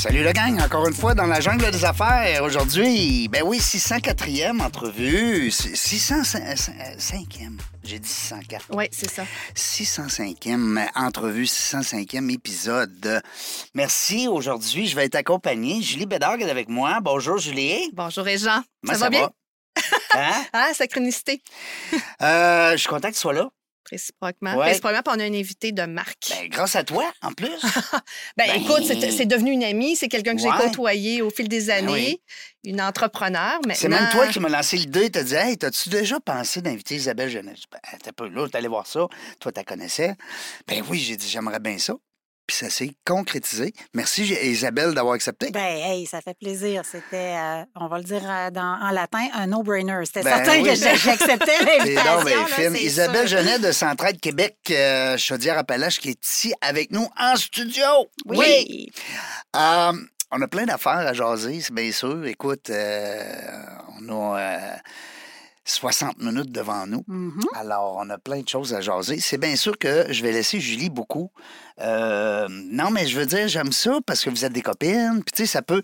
Salut le gang, encore une fois dans la jungle des affaires. Aujourd'hui, ben oui, 604e entrevue, 605e. J'ai dit 604. Oui, c'est ça. 605e entrevue, 605e épisode. Merci. Aujourd'hui, je vais être accompagné. Julie Bédard est avec moi. Bonjour, Julie. Bonjour, et Jean. Moi, ça, va bien? Hein? Ah, synchronicité. Euh, je suis content que tu sois là. Réciproquement. Ouais. Réciproquement, puis on a un invité de marque. Ben, grâce à toi, en plus. Ben, ben- écoute, c'est devenu une amie. C'est quelqu'un que Ouais. j'ai côtoyé au fil des années. oui. Une entrepreneur. C'est même toi qui m'as lancé l'idée. Tu as dit Hey, t'as-tu déjà pensé d'inviter Isabelle Jeunesse? Ben, t'as pas là, allé voir ça. Toi, tu connaissais. Ben oui, j'ai dit J'aimerais bien ça. Puis ça s'est concrétisé. Merci, Isabelle, d'avoir accepté. Ben, hey, ça fait plaisir. C'était, euh, on va le dire euh, dans- en latin, un no-brainer. C'était Ben certain oui. que j'acceptais l'invitation. Isabelle sûr. Genet de Centraide Québec, euh, Chaudière-Appalaches, qui est ici avec nous en studio. Oui. Euh, on a plein d'affaires à jaser, c'est bien sûr. Écoute, on a 60 minutes devant nous. Mhm. Alors, on a plein de choses à jaser. C'est bien sûr que je vais laisser Julie beaucoup. Euh, non, mais je veux dire, j'aime ça parce que vous êtes des copines. Puis, tu sais, ça peut.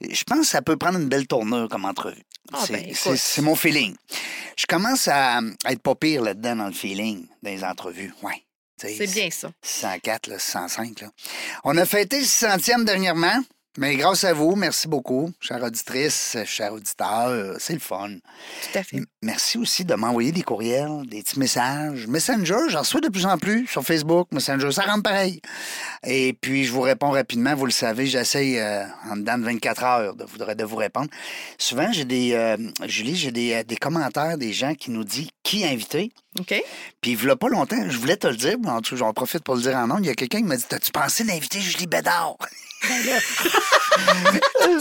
Je pense que ça peut prendre une belle tournure comme entrevue. Ah, c'est, ben, mon feeling. Je commence à, à être pas pire là-dedans dans le feeling, dans les entrevues. Ouais. C'est bien ça. 604, là, 605. Là. On a fêté le 600e dernièrement, mais grâce à vous, merci beaucoup, chère auditrice, cher auditeur. C'est le fun. Tout à fait. M- Merci aussi de m'envoyer des courriels, des petits messages. Messenger, j'en reçois de plus en plus sur Facebook, Messenger, ça rentre pareil. Et puis, je vous réponds rapidement. Vous le savez, j'essaye euh, en dedans de 24 heures de, vous- de vous répondre. Souvent, j'ai des, euh, Julie, j'ai des, euh, des commentaires des gens qui nous disent qui inviter. OK? Puis, il a pas longtemps, je voulais te le dire, mais en tout cas, j'en profite pour le dire en nom. Il y a quelqu'un qui m'a dit T'as-tu pensé d'inviter Julie Bédard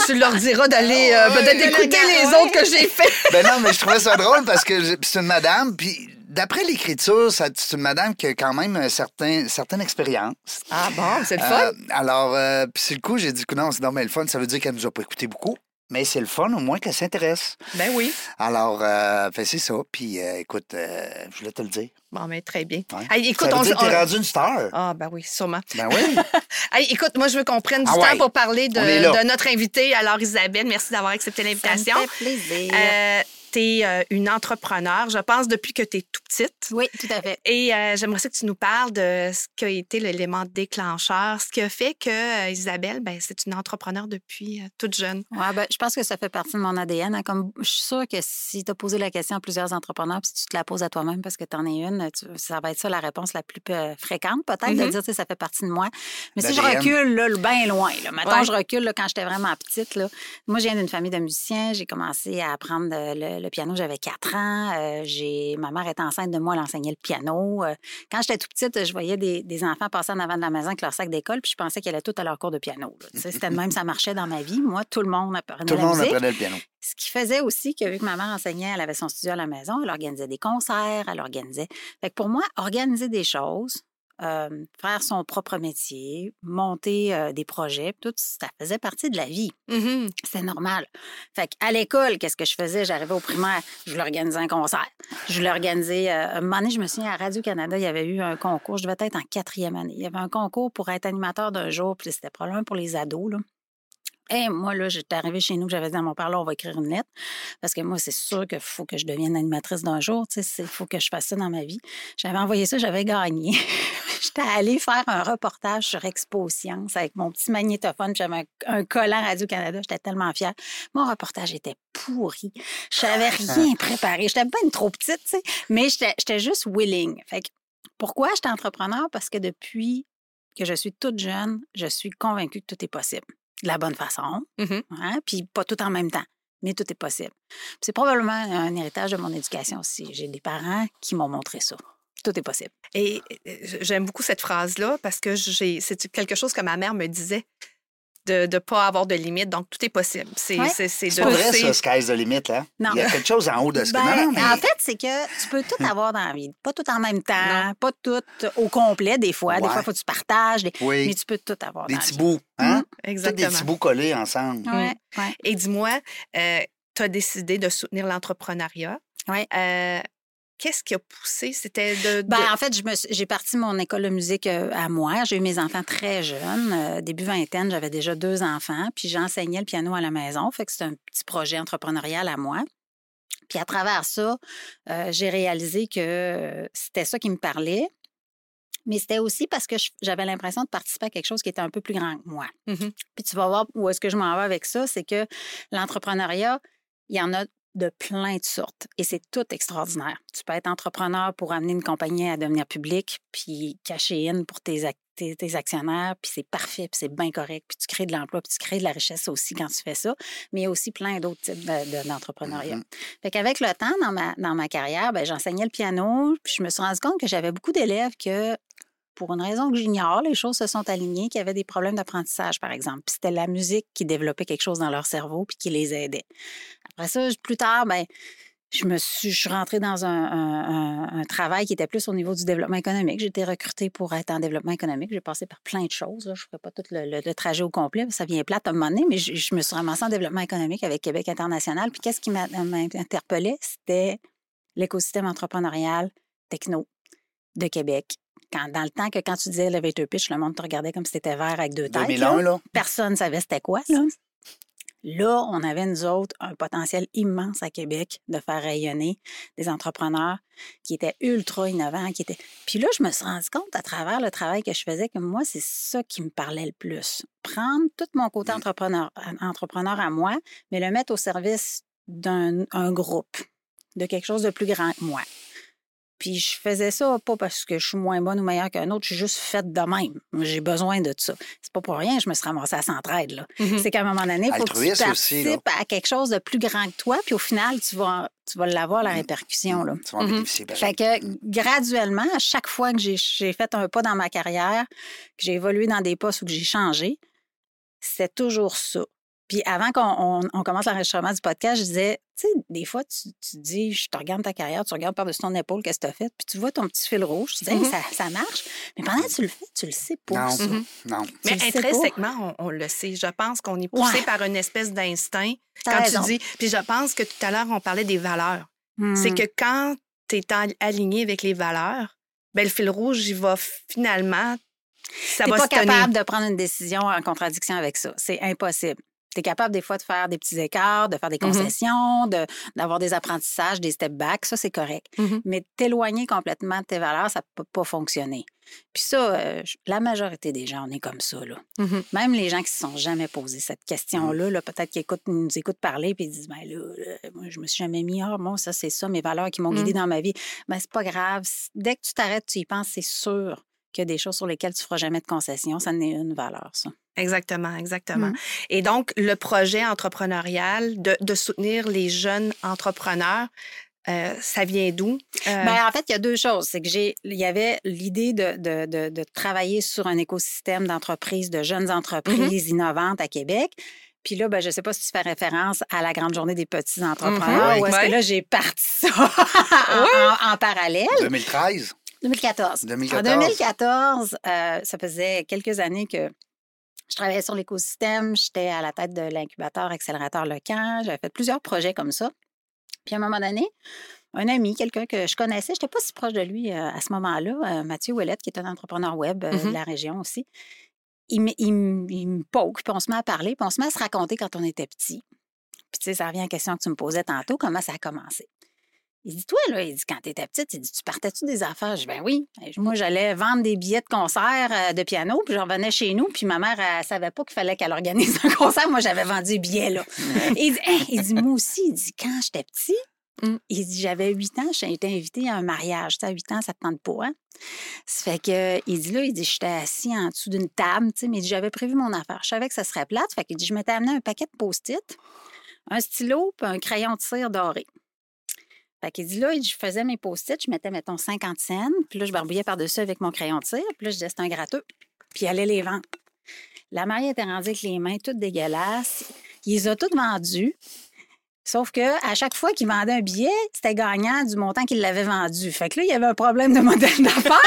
tu leur diras d'aller euh, Ouais, peut-être écouter le les gars, autres que j'ai fait. Ben non, mais je trouvais ça drôle parce que c'est une madame, puis d'après l'écriture, c'est une madame qui a quand même certain, certaine expérience. Ah bon, c'est le fun. Euh, alors, euh, puis c'est le coup, j'ai dit que non, c'est normal le fun. Ça veut dire qu'elle nous a pas écouté beaucoup. Mais c'est le fun, au moins qu'elle s'intéresse. Ben oui. Alors, euh, c'est ça. Puis, euh, écoute, euh, je voulais te le dire. Bon, mais très bien. Ouais. Hey, écoute, ça veut on, dire que t'es on- rendu une star. Ah, ben oui, sûrement. Ben oui. Hey, écoute, moi, je veux qu'on prenne du Ah temps ouais. pour parler de, notre invité. Alors, Isabelle, merci d'avoir accepté Ça me l'invitation. fait plaisir. Euh, tu es une entrepreneur, je pense, depuis que tu es tout petite. Oui, tout à fait. Et euh, j'aimerais ça que tu nous parles de ce qui a été l'élément déclencheur, ce qui a fait que euh, Isabelle, ben, c'est une entrepreneur depuis euh, toute jeune. Ouais, ben, je pense que ça fait partie de mon ADN. hein. Comme, je suis sûre que si tu as posé la question à plusieurs entrepreneurs, puis si tu te la poses à toi-même parce que tu en es une, tu- ça va être ça la réponse la plus euh, fréquente, peut-être, de Mhm. dire, tu sais, ça fait partie de moi. Mais si je recule, là, bien loin, là, Ouais. je recule là, quand j'étais vraiment petite, là, moi, je viens d'une famille de musiciens. J'ai commencé à apprendre euh, le, le piano, j'avais 4 ans. Euh, j'ai, ma mère était enceinte de moi, elle enseignait le piano. Euh, quand j'étais tout petite, je voyais des, des enfants passer en avant de la maison avec leur sac d'école, puis je pensais qu'ils allaient tous à leur cours de piano. C'était de même, ça marchait dans ma vie. Moi, tout le monde apprenait Tout le la monde musique. apprenait le piano. Ce qui faisait aussi que, vu que ma mère enseignait, elle avait son studio à la maison, elle organisait des concerts, elle organisait. Fait que pour moi, organiser des choses, euh, faire son propre métier, monter euh, des projets, tout ça faisait partie de la vie. Mhm. C'était normal. Fait qu'à l'école, qu'est-ce que je faisais? J'arrivais au primaire, je voulais organiser un concert. Je voulais organiser... euh, un moment donné, je me souviens, à Radio-Canada, il y avait eu un concours. Je devais être en quatrième année. Il y avait un concours pour être animateur d'un jour, puis c'était probablement pour les ados, là. Et moi, là, j'étais arrivée chez nous, j'avais dit à mon père, là, on va écrire une lettre. Parce que moi, c'est sûr qu'il faut que je devienne animatrice d'un jour. Tu sais, il faut que je fasse ça dans ma vie. J'avais envoyé ça, j'avais gagné. J'étais allée faire un reportage sur Expo Science avec mon petit magnétophone. J'avais un, un collant Radio-Canada. J'étais tellement fière. Mon reportage était pourri. Je n'avais rien préparé. J'étais pas une trop petite, tu sais. Mais j'étais j'étais juste willing. Fait que pourquoi j'étais entrepreneur? Parce que depuis que je suis toute jeune, je suis convaincue que tout est possible. De la bonne façon, Mhm. hein, puis pas tout en même temps, mais tout est possible. C'est probablement un héritage de mon éducation aussi. J'ai des parents qui m'ont montré ça. Tout est possible. Et j'aime beaucoup cette phrase-là parce que c'est quelque chose que ma mère me disait. de ne pas avoir de limite. Donc, tout est possible. C'est Ouais. de pas vrai, ça, sky's the limit, hein? Non. Il y a quelque chose en haut de ce que. Ben, Non, non, mais- En fait, c'est que tu peux tout avoir dans la vie. Pas tout en même temps, pas tout au complet, des fois. Des fois, il faut que tu partages. des- Oui. Mais tu peux tout avoir Des dans la petits vie. bouts, hein? Tous des Exactement. petits bouts collés ensemble. Ouais, ouais. Et dis-moi, tu as décidé de soutenir l'entrepreneuriat. Ouais. Euh, Qu'est-ce qui a poussé? C'était de. de- Ben, en fait, je me suis- j'ai parti mon école de musique euh, à moi. J'ai eu mes enfants très jeunes. Euh, début vingtaine, j'avais déjà deux enfants. Puis j'enseignais le piano à la maison. Fait que c'est un petit projet entrepreneurial à moi. Puis à travers ça, euh, j'ai réalisé que euh, c'était ça qui me parlait. Mais c'était aussi parce que j'avais l'impression de participer à quelque chose qui était un peu plus grand que moi. Mhm. Puis tu vas voir où est-ce que je m'en vais avec ça, c'est que l'entrepreneuriat, il y en a de plein de sortes et c'est tout extraordinaire. Tu peux être entrepreneur pour amener une compagnie à devenir publique, puis cacher in pour tes, tes, tes actionnaires, puis c'est parfait, puis c'est bien correct, puis tu crées de l'emploi, puis tu crées de la richesse aussi quand tu fais ça, mais il y a aussi plein d'autres types de- de- d'entrepreneuriat. Mhm. Fait qu'avec le temps, dans ma, dans ma carrière, ben, j'enseignais le piano, puis je me suis rendu compte que j'avais beaucoup d'élèves que pour une raison que j'ignore, les choses se sont alignées, qui avaient des problèmes d'apprentissage, par exemple. Puis c'était la musique qui développait quelque chose dans leur cerveau puis qui les aidait. Après ça, plus tard, ben, je me suis, je rentrée dans un, travail qui était plus au niveau du développement économique. J'ai été recrutée pour être en développement économique. J'ai passé par plein de choses. Je ne ferai pas tout le, trajet au complet, ça vient plate à un moment donné, mais je, je me suis ramassée en développement économique avec Québec International. Puis qu'est-ce qui m'interpellait? C'était l'écosystème entrepreneurial techno de Québec. Quand, dans le temps que quand tu disais elevator pitch, le monde te regardait comme si c'était vert avec deux têtes. 2001, là. là. Personne ne savait c'était quoi, ça. Là, on avait, nous autres, un potentiel immense à Québec de faire rayonner des entrepreneurs qui étaient ultra innovants, qui étaient... Puis là, je me suis rendu compte à travers le travail que je faisais que moi, c'est ça qui me parlait le plus. Prendre tout mon côté entrepreneur, entrepreneur à moi, mais le mettre au service d'un un groupe, de quelque chose de plus grand que moi. Puis je faisais ça pas parce que je suis moins bonne ou meilleure qu'un autre, je suis juste faite de même. J'ai besoin de ça. C'est pas pour rien que je me suis ramassée à Centraide. Là. Mhm. C'est qu'à un moment donné, il faut que tu aussi, participes à quelque chose de plus grand que toi, puis au final, tu vas, tu vas l'avoir, la répercussion. Là. Tu vas en Mhm. bénéficier. pareil. Fait que graduellement, à chaque fois que j'ai fait un pas dans ma carrière, que j'ai évolué dans des postes ou que j'ai changé, c'est toujours ça. Puis avant qu'on on, on commence l'enregistrement du podcast, je disais, tu sais, des fois, tu, tu dis, je te regarde ta carrière, tu regardes par-dessus ton épaule, qu'est-ce que tu as fait, puis tu vois ton petit fil rouge, tu dis, Mhm. ça, ça marche. Mais pendant que tu le fais, tu le sais pas. Non, ça. Mhm. non. Mais Tu intrinsèquement, on, on le sait. Je pense qu'on est poussé Ouais. par une espèce d'instinct. T'as Quand raison. tu dis. Puis je pense que tout à l'heure, on parlait des valeurs. C'est Hmm. que quand tu es aligné avec les valeurs, ben, le fil rouge, il va finalement. Ça va pas se tenir. capable de prendre une décision en contradiction avec ça. C'est impossible. Tu es capable des fois de faire des petits écarts, de faire des Mhm. concessions, de- d'avoir des apprentissages, des step back, ça c'est correct. Mhm. Mais t'éloigner complètement de tes valeurs, ça peut pas fonctionner. Puis ça, euh, la majorité des gens, on est comme ça. Là. Mhm. Même les gens qui se sont jamais posé cette question-là, là, peut-être qu'ils écoutent, nous écoutent parler puis ils disent ben là, là, moi je me suis jamais mis ah moi ça c'est ça mes valeurs qui m'ont Mm. guidé dans ma vie. Ben c'est pas grave, dès que tu t'arrêtes, tu y penses, c'est sûr qu'il y a des choses sur lesquelles tu feras jamais de concession, ça n'est une valeur ça. Exactement, exactement. Mhm. Et donc, le projet entrepreneurial de, de soutenir les jeunes entrepreneurs, euh, ça vient d'où? Euh, Ben, en fait, il y a deux choses. C'est que j'ai, il y avait l'idée de, de, de, de travailler sur un écosystème d'entreprises, de jeunes entreprises innovantes à Québec. Puis là, ben, je ne sais pas si tu fais référence à la grande journée des petits entrepreneurs Mhm. ou est-ce Ouais. que là, j'ai parti ça en, en- en parallèle. 2013. 2014. 2014. En 2014, euh, ça faisait quelques années que je travaillais sur l'écosystème. J'étais à la tête de l'incubateur Accélérateur Lecan. J'avais fait plusieurs projets comme ça. Puis à un moment donné, un ami, quelqu'un que je connaissais, je n'étais pas si proche de lui euh, à ce moment-là, euh, Mathieu Ouellette, qui est un entrepreneur web euh, de Mhm. la région aussi. Il me, il, me- il me poke, puis on se met à parler, puis on se met à se raconter quand on était petit. Puis tu sais, ça revient à la question que tu me posais tantôt, comment ça a commencé? Il dit, toi, là, il dit, quand tu étais petite, il dit, tu partais-tu des affaires? Je dis, ben oui. Moi, j'allais vendre des billets de concert euh, de piano, puis je revenais chez nous, puis ma mère, elle savait pas qu'il fallait qu'elle organise un concert. Moi, j'avais vendu des billets, là. il, dit, Hein? il dit, moi aussi, il dit, quand j'étais petit, Mm. il dit, j'avais 8 ans, j'ai été invitée à un mariage. Tu sais, à 8 ans, ça te tente pas, hein? Ça fait que, il dit, là, il dit, j'étais assis en dessous d'une table, tu sais, mais il dit, j'avais prévu mon affaire. Je savais que ça serait plate. Fait qu'il dit, je m'étais amené un paquet de post-it, un stylo, puis un crayon de cire doré. Fait qu'il dit là, je faisais mes post-it, je mettais, mettons, 50 cents, puis là, je barbouillais par-dessus avec mon crayon de cire, puis là, je disais, c'est un gratteux, puis il allait les vendre. La mariée était rendue avec les mains toutes dégueulasses. Il les a toutes vendues. Sauf que à chaque fois qu'il vendait un billet, c'était gagnant du montant qu'il l'avait vendu. Fait que là, il y avait un problème de modèle d'affaires.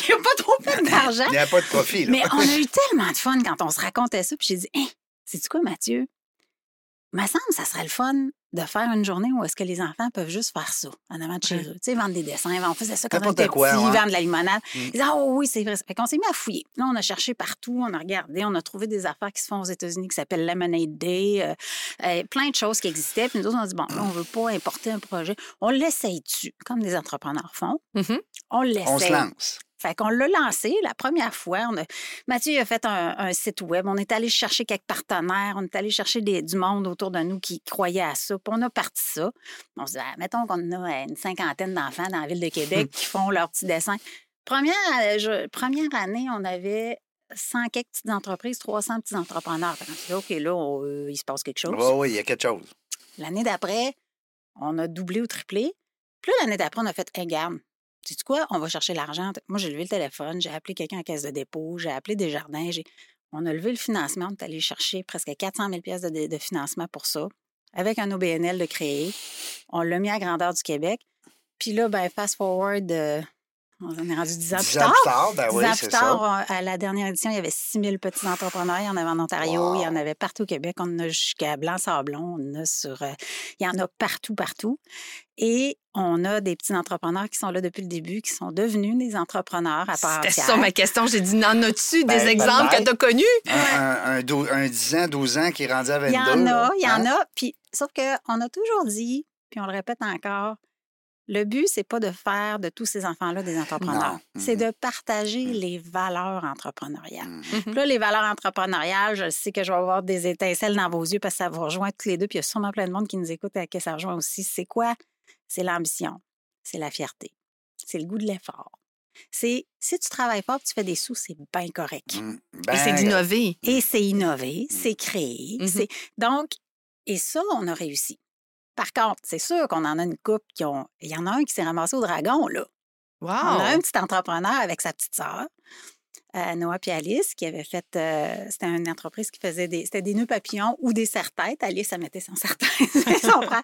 il n'y a pas trop plein d'argent. Il n'y a pas de profit, là. Mais on a eu tellement de fun quand on se racontait ça. Puis j'ai dit, hein, c'est-tu quoi, Mathieu? Il me semble que ça serait le fun de faire une journée où est-ce que les enfants peuvent juste faire ça en avant de chez eux. Tu sais, vendre des dessins, on faisait ça quand on était quoi, petits, ouais. vendre de la limonade. Mm. Ils disaient, ah oui, c'est vrai. Fait qu'on s'est mis à fouiller. Là, on a cherché partout, on a regardé, on a trouvé des affaires qui se font aux États-Unis qui s'appellent Lemonade Day, euh, euh, plein de choses qui existaient. Puis nous autres, on a dit, bon, là, on veut pas importer un projet. On l'essaye dessus, comme des entrepreneurs font. Mhm. On l'essaye. On se lance. Fait qu'on l'a lancé la première fois. On a... Mathieu a fait un, un site web. On est allé chercher quelques partenaires. On est allé chercher des- du monde autour de nous qui croyait à ça. Puis on a parti ça. On se dit, ah, mettons qu'on a une cinquantaine d'enfants dans la ville de Québec qui font leurs petits dessins. Première, euh, je- première année, on avait 100 quelques petites entreprises, 300 petits entrepreneurs. Fait s'est dit, OK, là, on- euh, il se passe quelque chose. Oui, oui, il y a quelque chose. L'année d'après, on a doublé ou triplé. Puis là, l'année d'après, on a fait, hey, garde, sais quoi, on va chercher l'argent. Moi, j'ai levé le téléphone, j'ai appelé quelqu'un à caisse de dépôt, j'ai appelé Desjardins. j'ai- On a levé le financement, on est allé chercher presque 400 000 pièces de, de financement pour ça, avec un OBNL de créer. On l'a mis à grandeur du Québec. Puis là, ben, fast forward, euh, on en est rendu 10 ans Dix plus ans tard. plus tard, ben Dix oui, ans plus tard, on- à la dernière édition, il y avait 6 000 petits entrepreneurs. Il y en avait en Ontario, il y en avait partout au Québec. On en a jusqu'à Blanc-Sablon, on en a sur... euh, il y en a partout, partout. Et on a des petits entrepreneurs qui sont là depuis le début, qui sont devenus des entrepreneurs à part C'était ça ma question. J'ai dit, n'en as-tu Ben, des exemples que tu as connus? Un, un, un, dou- un 10 ans, 12 ans qui est rendu à 22. Il y en a, il y en hein? a. Puis, sauf qu'on a toujours dit, puis on le répète encore, le but, c'est pas de faire de tous ces enfants-là des entrepreneurs. C'est de partager les valeurs entrepreneuriales. Mhm. Puis Là, les valeurs entrepreneuriales, je sais que je vais avoir des étincelles dans vos yeux parce que ça vous rejoint tous les deux. Puis il y a sûrement plein de monde qui nous écoute et à qui ça rejoint aussi. C'est quoi? C'est l'ambition. C'est la fierté. C'est le goût de l'effort. C'est si tu travailles fort, tu fais des sous, c'est bien correct. Mm. Et Ben, c'est d'innover. Et c'est innover, c'est créer. C'est Donc, et ça, on a réussi. Par contre, c'est sûr qu'on en a une couple qui ont. Il y en a un qui s'est ramassé au dragon, là. Wow! On a un petit entrepreneur avec sa petite sœur, euh, Noah puis Alice, qui avait fait. euh, c'était une entreprise qui faisait des. C'était des nœuds papillons ou des serre-têtes. Alice, elle mettait son serre-tête. son frère.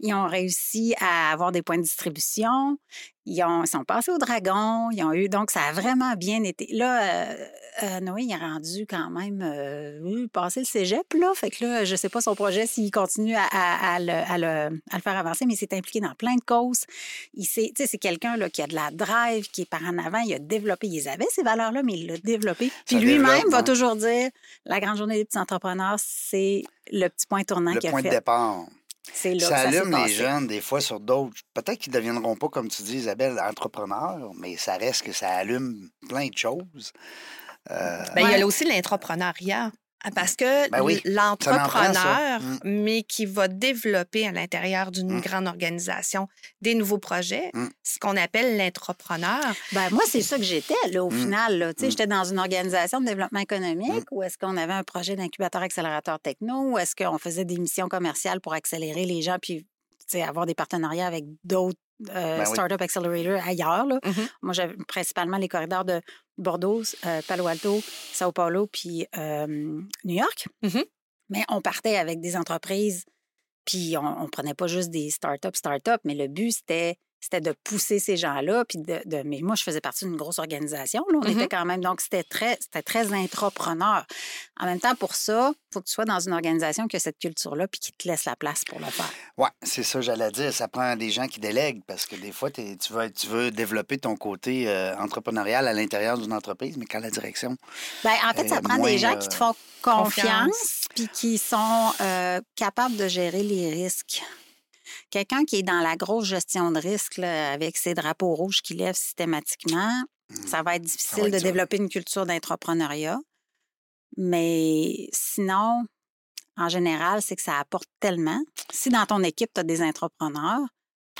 Ils ont réussi à avoir des points de distribution. Ils, ont, ils sont passés au dragon. Ils ont eu. Donc, ça a vraiment bien été. Là, euh, euh, Noé, il a rendu quand même. Euh, passé le cégep, là. Fait que là, je sais pas son projet s'il continue à, à- à le, à le- à le faire avancer, mais il s'est impliqué dans plein de causes. Il sais, c'est quelqu'un là, qui a de la drive, qui est par en avant. Il a développé, il avait ces valeurs-là, mais il l'a développé. Puis lui-même va hein. toujours dire la grande journée des petits entrepreneurs, c'est le petit point tournant qu'il a point de fait. départ. C'est là Ça que ça s'est allume les passé. jeunes, des fois, sur d'autres. Peut-être qu'ils ne deviendront pas, comme tu dis, Isabelle, entrepreneurs, mais ça reste que ça allume plein de choses. Euh, Ben, Il y a aussi l'entrepreneuriat. Ah, Parce que Ben oui, l'entrepreneur, Mm. mais qui va développer à l'intérieur d'une Mm. grande organisation des nouveaux projets, Mm. ce qu'on appelle l'entrepreneur. Ben, moi, c'est ça que j'étais, là, au Mm. final. Là. Tu sais, Mm. J'étais dans une organisation de développement économique où est-ce qu'on avait un projet d'incubateur accélérateur techno, où est-ce qu'on faisait des missions commerciales pour accélérer les gens puis tu sais, avoir des partenariats avec d'autres euh, Ben oui. Startup Accelerator ailleurs. Là. Mhm. Moi, j'avais principalement les corridors de Bordeaux, euh, Palo Alto, Sao Paulo, puis euh, New York. Mhm. Mais on partait avec des entreprises, puis on, on prenait pas juste des startups, startups, mais le but, c'était c'était de pousser ces gens-là. Puis de, de- mais moi, je faisais partie d'une grosse organisation. Là. On Mhm. était quand même. Donc, c'était très, c'était très intrapreneur. En même temps, pour ça, il faut que tu sois dans une organisation qui a cette culture-là puis qui te laisse la place pour le faire. Oui, c'est ça, j'allais dire. Ça prend des gens qui délèguent parce que des fois, tu, veux, tu veux développer ton côté euh, entrepreneurial à l'intérieur d'une entreprise, mais quand la direction. Ben, en fait, ça prend moins, des gens euh, qui te font confiance confiance. puis qui sont euh, capables de gérer les risques. Quelqu'un qui est dans la grosse gestion de risque là, avec ses drapeaux rouges qui lèvent systématiquement, Mhm. ça va être difficile va être de développer une culture d'entrepreneuriat. Mais sinon, en général, c'est que ça apporte tellement. Si dans ton équipe, tu as des entrepreneurs,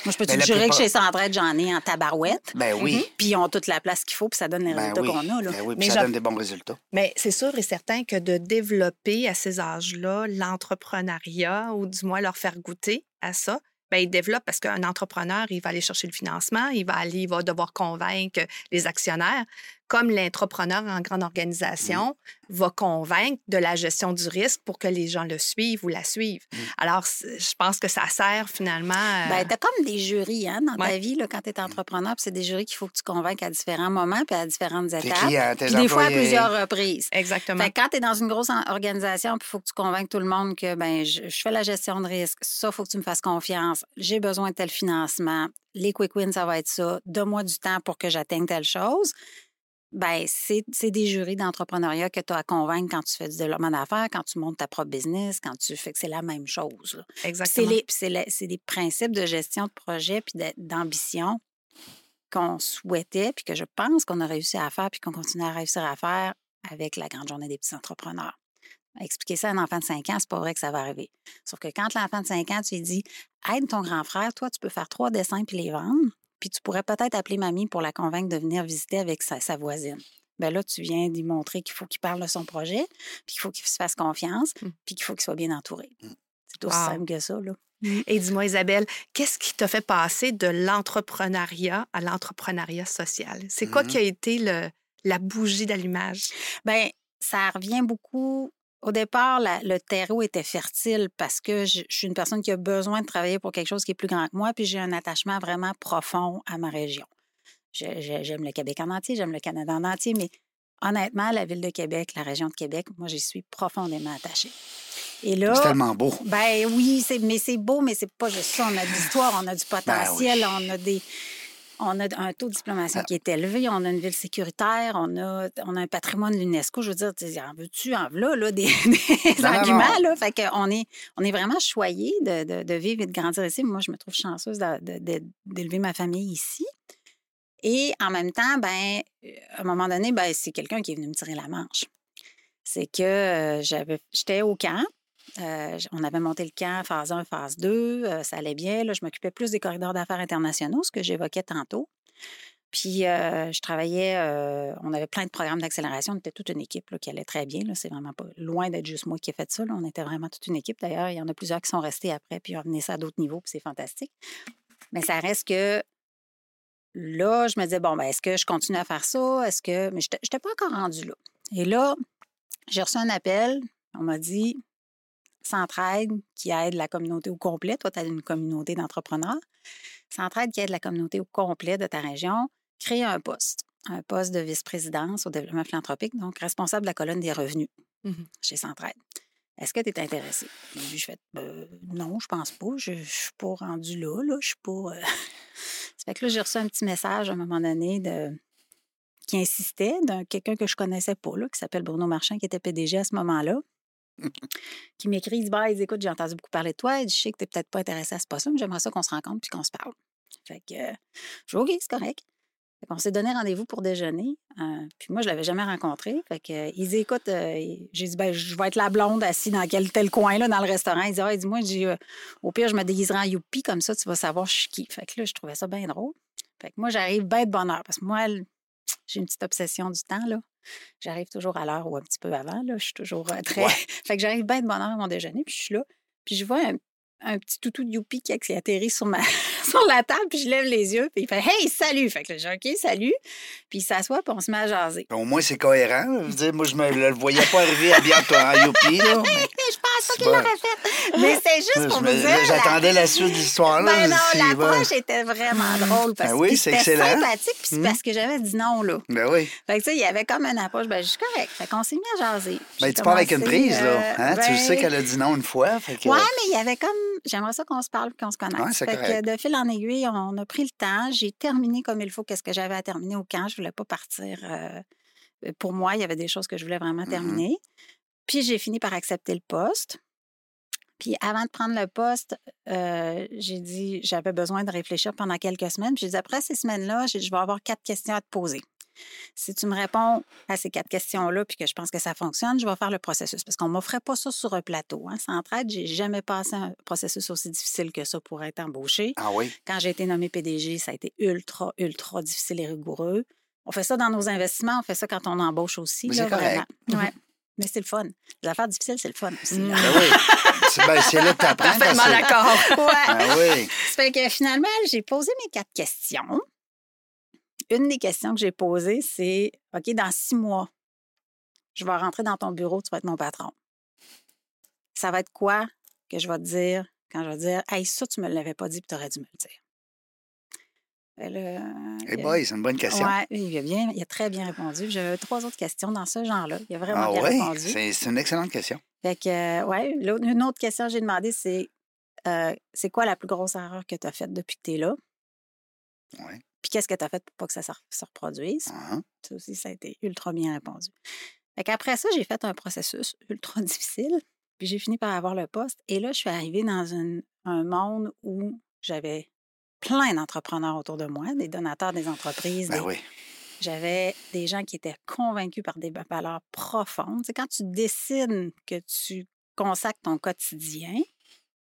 moi, je peux te la jurer plupart- que chez Centraide, j'en ai en tabarouette. Ben oui. Puis ils ont toute la place qu'il faut, puis ça donne les Ben résultats oui. qu'on a. Là. Ben oui, Mais ça donne des bons résultats. Mais c'est sûr et certain que de développer à ces âges-là l'entrepreneuriat, ou du moins leur faire goûter à ça, ben, ils développent parce qu'un entrepreneur, il va aller chercher le financement, il va aller, il va devoir convaincre les actionnaires. Comme l'entrepreneur en grande organisation va convaincre de la gestion du risque pour que les gens le suivent ou la suivent. Alors, je pense que ça sert finalement. euh, Ben, t'as comme des jurys hein, dans ta vie là, quand tu es entrepreneur. puis C'est des jurys qu'il faut que tu convainques à différents moments puis à différentes Tes étapes. clients, tes Puis des fois à plusieurs reprises. Exactement. Fait que quand tu es dans une grosse organisation, il faut que tu convainques tout le monde que ben, je, je fais la gestion de risque. Ça, il faut que tu me fasses confiance. J'ai besoin de tel financement. Les quick wins, ça va être ça. Donne-moi du temps pour que j'atteigne telle chose. Ben, c'est c'est des jurys d'entrepreneuriat que tu as à convaincre quand tu fais du développement d'affaires, quand tu montes ta propre business, quand tu fais que c'est la même chose. là. Puis C'est Exactement. les- puis c'est des principes de gestion de projet puis de- d'ambition qu'on souhaitait puis que je pense qu'on a réussi à faire puis qu'on continue à réussir à faire avec la grande journée des petits entrepreneurs. Expliquer ça à un enfant de 5 ans, c'est pas vrai que ça va arriver. Sauf que quand l'enfant de 5 ans, tu lui dis aide ton grand frère, toi, tu peux faire trois dessins puis les vendre, puis tu pourrais peut-être appeler mamie pour la convaincre de venir visiter avec sa, sa voisine. Ben là, tu viens d'y montrer qu'il faut qu'il parle de son projet, puis qu'il faut qu'il se fasse confiance, Mm. puis qu'il faut qu'il soit bien entouré. C'est aussi Wow. simple que ça, là. Et dis-moi, Isabelle, qu'est-ce qui t'a fait passer de l'entrepreneuriat à l'entrepreneuriat social? C'est quoi qui a été le, la bougie d'allumage? Ben, ça revient beaucoup. Au départ, la- le terreau était fertile parce que je, je suis une personne qui a besoin de travailler pour quelque chose qui est plus grand que moi, puis j'ai un attachement vraiment profond à ma région. J'aime le Québec en entier, j'aime le Canada en entier, mais honnêtement, la ville de Québec, la région de Québec, moi, j'y suis profondément attachée. Et là, C'est tellement beau. ben oui, c'est- mais c'est beau, mais c'est pas juste ça. On a de l'histoire, on a du Ben potentiel, on a des. On a un taux de diplomation Ah. qui est élevé, on a une ville sécuritaire, on a, on a un patrimoine de l'UNESCO. Je veux dire, en veux-tu, en voilà, là, des, des Non, non, arguments, non. là. Fait qu'on est, on est vraiment choyés de, de- de vivre et de grandir ici. Moi, je me trouve chanceuse d'élever ma famille ici. Et en même temps, ben, euh, à un moment donné, ben, c'est quelqu'un qui est venu me tirer la manche. C'est que euh, j'avais, j'étais au camp. Euh, on avait monté le camp phase 1, phase 2. euh, ça allait bien. Là, je m'occupais plus des corridors d'affaires internationaux, ce que j'évoquais tantôt. Puis, euh, je travaillais, on avait plein de programmes d'accélération. On était toute une équipe là, qui allait très bien. C'est vraiment pas loin d'être juste moi qui ai fait ça. On était vraiment toute une équipe. D'ailleurs, il y en a plusieurs qui sont restés après, puis ont amené ça à d'autres niveaux, puis c'est fantastique. Mais ça reste que là, je me disais, bon, ben, est-ce que je continue à faire ça? Est-ce que. Mais je n'étais pas encore rendue là. Et là, j'ai reçu un appel. On m'a dit Centraide qui aide la communauté au complet. Toi, tu as une communauté d'entrepreneurs. Centraide qui aide la communauté au complet de ta région. Créer un poste. Un poste de vice-présidence au développement philanthropique, donc responsable de la colonne des revenus Mhm. chez Centraide. Est-ce que tu es intéressé? Je fais euh, non, je pense pas. Je, je suis pas rendue là, là. Je suis pas. euh. Ça fait que là, j'ai reçu un petit message à un moment donné de qui insistait d'un quelqu'un que je connaissais pas, là, qui s'appelle Bruno Marchand, qui était PDG à ce moment-là, qui m'écrit, il dit, bah, écoute, j'ai entendu beaucoup parler de toi, dit, je sais que tu n'es peut-être pas intéressé à ce poste mais j'aimerais ça qu'on se rencontre puis qu'on se parle. Fait que, euh, je dis, OK, c'est correct. Fait qu'on s'est donné rendez-vous pour déjeuner. euh, puis moi, je l'avais jamais rencontré. Fait que, euh, il dit, écoute, euh, j'ai dit, ben, je vais être la blonde assise dans quel tel coin, là, dans le restaurant. Il dit, ah, il dit, moi, j'ai, euh, au pire, je me déguiserai en youpi, comme ça, tu vas savoir je suis qui. Fait que là, je trouvais ça bien drôle. Fait que moi, j'arrive bien de bonne heure. Parce que moi, j'ai une petite obsession du temps, là. J'arrive toujours à l'heure ou un petit peu avant, là. Je suis toujours euh, très. Ouais. fait que j'arrive bien de bonne heure à mon déjeuner, puis je suis là. Puis je vois un, un petit toutou de youpi qui, qui atterrit sur, ma, sur la table, puis je lève les yeux, puis il fait Hey, salut! Fait que là, j'ai OK, salut. Puis il s'assoit, puis on se met à jaser. Au moins, c'est cohérent. Je veux dire, moi, je me le voyais pas arriver à bien en youpi, là. mais- Je pense pas qu'il l'aurait fait. Mais c'est juste pour me- vous dire. J'attendais la suite de l'histoire, là. Ben non, bon. l'approche était vraiment drôle parce Ben oui, que c'était sympathique, puis c'est Mhm. parce que j'avais dit non, là. Ben oui. Fait que, tu sais, il y avait comme une approche, ben, je suis correct. Fait qu'on s'est mis à jaser. Ben, tu pars avec une prise, là. euh, Hein? Tu ben, sais qu'elle a dit non une fois. Fait que... Ouais, mais il y avait comme. J'aimerais ça qu'on se parle qu'on se connaisse. Ouais, fait correct. que de fil en aiguille, on a pris le temps. J'ai terminé comme il faut qu'est-ce que j'avais à terminer au camp. Je voulais pas partir. euh, Pour moi, il y avait des choses que je voulais vraiment Mhm. terminer. Puis j'ai fini par accepter le poste. Puis avant de prendre le poste, euh, j'ai dit j'avais besoin de réfléchir pendant quelques semaines. Puis j'ai dit après ces semaines-là, je vais avoir quatre questions à te poser. Si tu me réponds à ces quatre questions-là, puis que je pense que ça fonctionne, je vais faire le processus. Parce qu'on ne m'offrait pas ça sur un plateau. Hein. Sans entraide, j'ai jamais passé un processus aussi difficile que ça pour être embauché. Ah oui? Quand j'ai été nommée PDG, ça a été ultra, ultra difficile et rigoureux. On fait ça dans nos investissements, on fait ça quand on embauche aussi. Mais là, correct. vraiment. Ouais. Mais c'est le fun. Les affaires difficiles, c'est le fun aussi. là. Ben oui. C'est ben, c'est là que tu apprends. Parfaitement d'accord. Ouais. Ah oui. Ça fait que finalement, j'ai posé mes quatre questions. une des questions que j'ai posées, c'est OK, dans six mois, je vais rentrer dans ton bureau, tu vas être mon patron. Ça va être quoi que je vais te dire quand je vais dire Hey, ça, tu me l'avais pas dit, puis tu aurais dû me le dire. Eh boy, c'est une bonne question. Oui, il a, bien, il a très bien répondu. J'avais trois autres questions dans ce genre-là. Il a vraiment Ah bien ouais? répondu. C'est une excellente question. Fait que, euh, ouais, une autre question que j'ai demandé, c'est euh, c'est quoi la plus grosse erreur que tu as faite depuis que tu es là? Ouais. Puis qu'est-ce que tu as fait pour pas que ça se re- se reproduise? Ah, Ça aussi, ça a été ultra bien répondu. Fait qu'après ça, j'ai fait un processus ultra difficile, puis j'ai fini par avoir le poste. Et là, je suis arrivée dans une- un monde où j'avais plein d'entrepreneurs autour de moi, des donateurs des entreprises. Ben des- oui. J'avais des gens qui étaient convaincus par des valeurs profondes. C'est quand tu décides que tu consacres ton quotidien,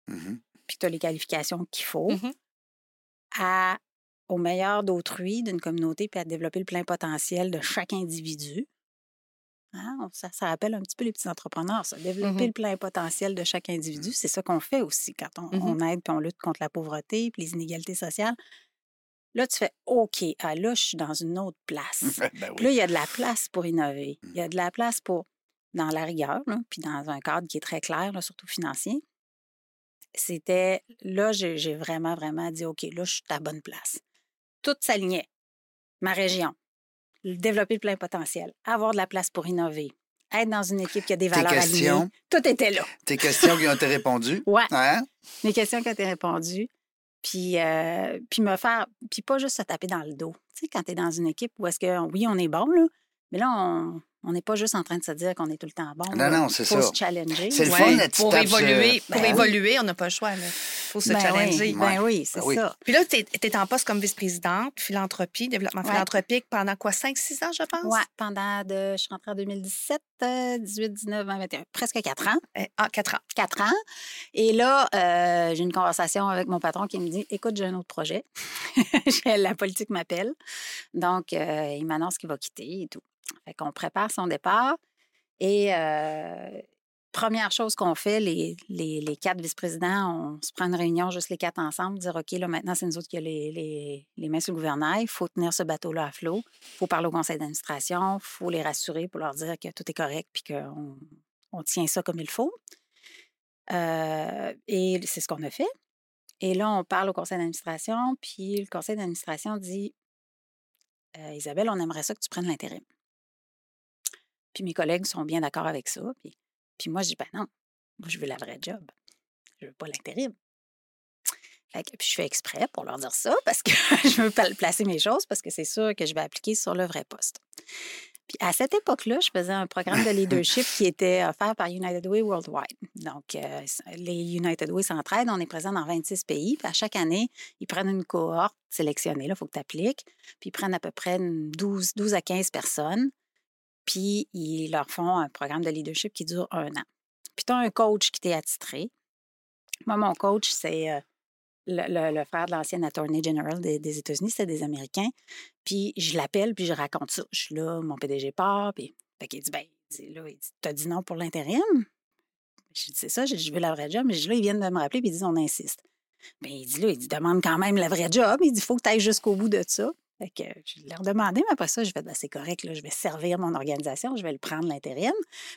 Mhm. puis que tu as les qualifications qu'il faut, Mhm. à, au meilleur d'autrui, d'une communauté, puis à développer le plein potentiel de chaque individu. Hein, Ça, ça rappelle un petit peu les petits entrepreneurs, ça. Développer Mhm. le plein potentiel de chaque individu, c'est ça qu'on fait aussi quand on, Mhm. on aide puis on lutte contre la pauvreté puis les inégalités sociales. Là, tu fais OK, ah, là, je suis dans une autre place. ben Puis là, il y a de la place pour innover. Il y a de la place pour, dans la rigueur, là, puis dans un cadre qui est très clair, là, surtout financier. C'était, là, j'ai vraiment, vraiment dit, OK, là, je suis à la bonne place. Tout s'alignait. Ma région, développer le plein potentiel, avoir de la place pour innover, être dans une équipe qui a des valeurs questions? alignées. Tout était là. Tes questions qui ont été répondues? Ouais. Hein? Les questions qui ont été répondues. Puis, euh, puis me faire, puis pas juste se taper dans le dos. Tu sais, quand tu es dans une équipe où est-ce que, oui, on est bon, là, mais là, on on n'est pas juste en train de se dire qu'on est tout le temps bon. Non, là. non, c'est faut ça. se challenger. C'est le Ouais, fun, pour évoluer, pour Ben oui. évoluer, on n'a pas le choix. Il faut se Ben challenger. oui, ben oui, c'est Ben oui. ça. Puis là, tu es, en poste comme vice-présidente, philanthropie, développement Ouais. philanthropique pendant quoi, 5-6 ans, je pense? Ouais, pendant de, je suis rentrée en 2017, euh, 18, 19, 20, 21, presque quatre ans. Eh, Ah, 4 ans. Quatre ans. Et là, euh, j'ai une conversation avec mon patron qui me dit Écoute, j'ai un autre projet. La politique m'appelle. Donc, euh, il m'annonce qu'il va quitter et tout. Fait qu'on prépare son départ. Et euh, première chose qu'on fait, les, les, quatre vice-présidents, on se prend une réunion, juste les quatre ensemble, dire OK, là, maintenant, c'est nous autres qui a les, les, mains sur le gouvernail. Il faut tenir ce bateau-là à flot. Il faut parler au conseil d'administration. Il faut les rassurer pour leur dire que tout est correct puis qu'on on tient ça comme il faut. Et c'est ce qu'on a fait. Et là, on parle au conseil d'administration, puis le conseil d'administration dit Isabelle, on aimerait ça que tu prennes l'intérim. Puis mes collègues sont bien d'accord avec ça. Puis, moi, je dis Ben non, moi, je veux la vraie job. Je veux pas l'intérim. Fait que- puis je fais exprès pour leur dire ça parce que je veux pla- placer mes choses parce que c'est sûr que je vais appliquer sur le vrai poste. Puis à cette époque-là, je faisais un programme de leadership qui était offert par United Way Worldwide. Donc, euh, les United Way s'entraident. On est présent dans 26 pays. Puis à chaque année, ils prennent une cohorte sélectionnée. Il faut que tu appliques. Puis ils prennent à peu près une 12, 12 à 15 personnes. Puis ils leur font un programme de leadership qui dure un an. Puis tu as un coach qui t'est attitré. Moi, mon coach, c'est euh, le, le- frère de l'ancienne attorney general des, États-Unis, c'était des Américains. Puis je l'appelle, puis je raconte ça. Je suis là, mon PDG part, puis fait qu'il dit, ben, il là, il dit, t'as dit non pour l'intérim? Je dis, c'est ça, je, veux la vraie job. Mais je dis, là, ils viennent de me rappeler, puis ils disent, on insiste. Ben, il dit, là, il dit, demande quand même la vraie job. Il dit, faut que tu ailles jusqu'au bout de ça. Fait que je leur demandé, mais après ça, je vais, ben, c'est correct, là, je vais servir mon organisation, je vais le prendre l'intérim.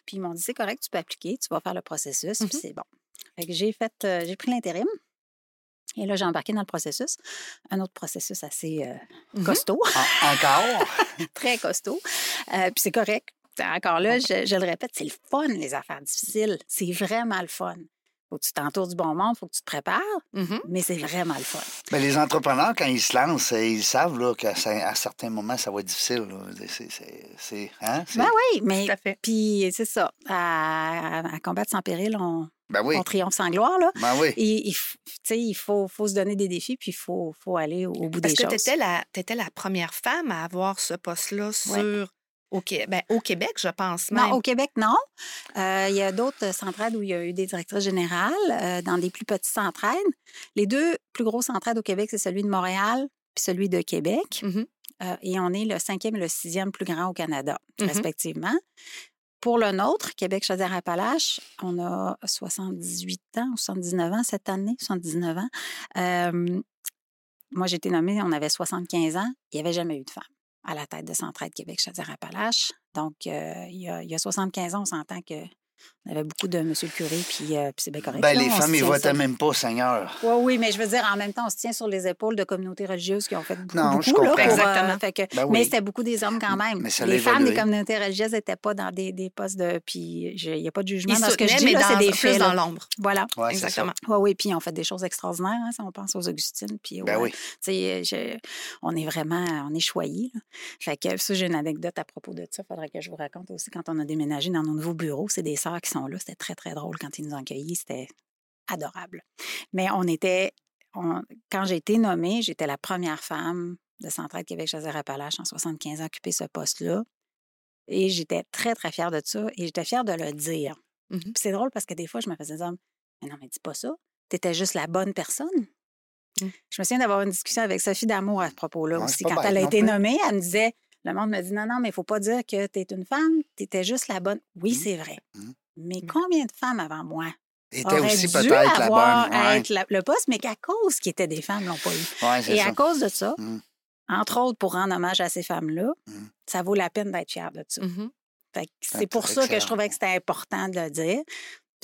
Puis ils m'ont dit, c'est correct, tu peux appliquer, tu vas faire le processus, puis Mhm. c'est bon. Fait que j'ai fait, euh, j'ai pris l'intérim. Et là, j'ai embarqué dans le processus. Un autre processus assez euh, Mhm. costaud, En- encore? très costaud. Euh, puis c'est correct. Encore là, je, je le répète, c'est le fun, les affaires difficiles. C'est vraiment le fun. Faut que tu t'entoures du bon monde, faut que tu te prépares, Mhm. mais c'est vraiment le fun. Les entrepreneurs, quand ils se lancent, euh, ils savent là, qu'à certains moments, ça va être difficile. C'est-. Hein? C'est- Ben oui, mais Tout à fait. puis c'est ça. À, combattre sans péril, on, Ben oui. on triomphe sans gloire. Là. Ben oui. Et, il f- tu sais, il faut, faut se donner des défis, puis il faut, faut aller au, bout Parce des que tu choses. étais la, t'étais la première femme à avoir ce poste-là sur, au, ben, au Québec, je pense même. Non, au Québec, non. Euh, il y a d'autres centraides où il y a eu des directrices générales, euh, dans des plus petites centraides. Les deux plus grosses centraides au Québec, c'est celui de Montréal puis celui de Québec. Mhm. Euh, et on est le cinquième et le sixième plus grand au Canada, Mhm. respectivement. Pour le nôtre, Québec-Chaudière-Appalaches, on a 78 ans ou 79 ans cette année, 79 ans. Moi, j'ai été nommée, on avait 75 ans, il n'y avait jamais eu de femme à la tête de Centraide Québec, Chaudière-Appalaches. Donc, euh, il, y a, il y a 75 ans, on s'entend que on avait beaucoup de Monsieur le curé, puis, euh, puis c'est bien correct. Ben, là, les femmes, ils votaient sur- même pas, Seigneur. Oui, oui, mais je veux dire, en même temps, on se tient sur les épaules de communautés religieuses qui ont fait beaucoup, Non, je beaucoup, là, comprends. pour, Exactement. fait que- Ben Mais oui. c'était beaucoup des hommes quand même. Mais ça les femmes des communautés religieuses n'étaient pas dans des, des postes de... Puis je- il n'y a pas de jugement Ils dans ce que je dis, mais là, c'est des faits. dans là. l'ombre. Voilà. Ouais. Exactement. Oui, oui, puis on fait des choses extraordinaires, hein, si on pense aux Augustines. Puis Ben au- oui. tu sais, je- on est vraiment, on est choyés. là. Fait que ça, j'ai une anecdote à propos de ça. Il faudrait que je vous raconte aussi quand on a déménagé dans nos nouveaux bureaux. C'est des sœurs qui sont là. C'était très, très drôle quand ils nous ont accueillis. C'était adorable. Mais on était, on- quand j'ai été nommée, j'étais la première femme de Centraide Québec Chaudière-Appalaches en 75 ans à occuper ce poste-là. Et j'étais très, très fière de ça. Et j'étais fière de le dire. Puis c'est drôle parce que des fois, je me faisais dire, mais non, mais dis pas ça. T'étais juste la bonne personne. Mm. Je me souviens d'avoir une discussion avec Sophie Damour à ce propos-là Ouais, aussi. Quand elle a été nommée, elle me disait, le monde me dit, non, non, mais il faut pas dire que tu es une femme, tu étais juste la bonne. Oui, Mm. c'est vrai. Mm. Mais Mm. combien de femmes avant moi Était auraient aussi dû peut-être la avoir bonne. à Ouais, être la- le poste, mais qu'à cause qu'ils étaient des femmes, l'ont pas eu. Ouais, Et ça. à cause de ça, entre autres pour rendre hommage à ces femmes-là, Mm. ça vaut la peine d'être fière de ça. Fait que c'est pour ça que je trouvais que c'était important de le dire.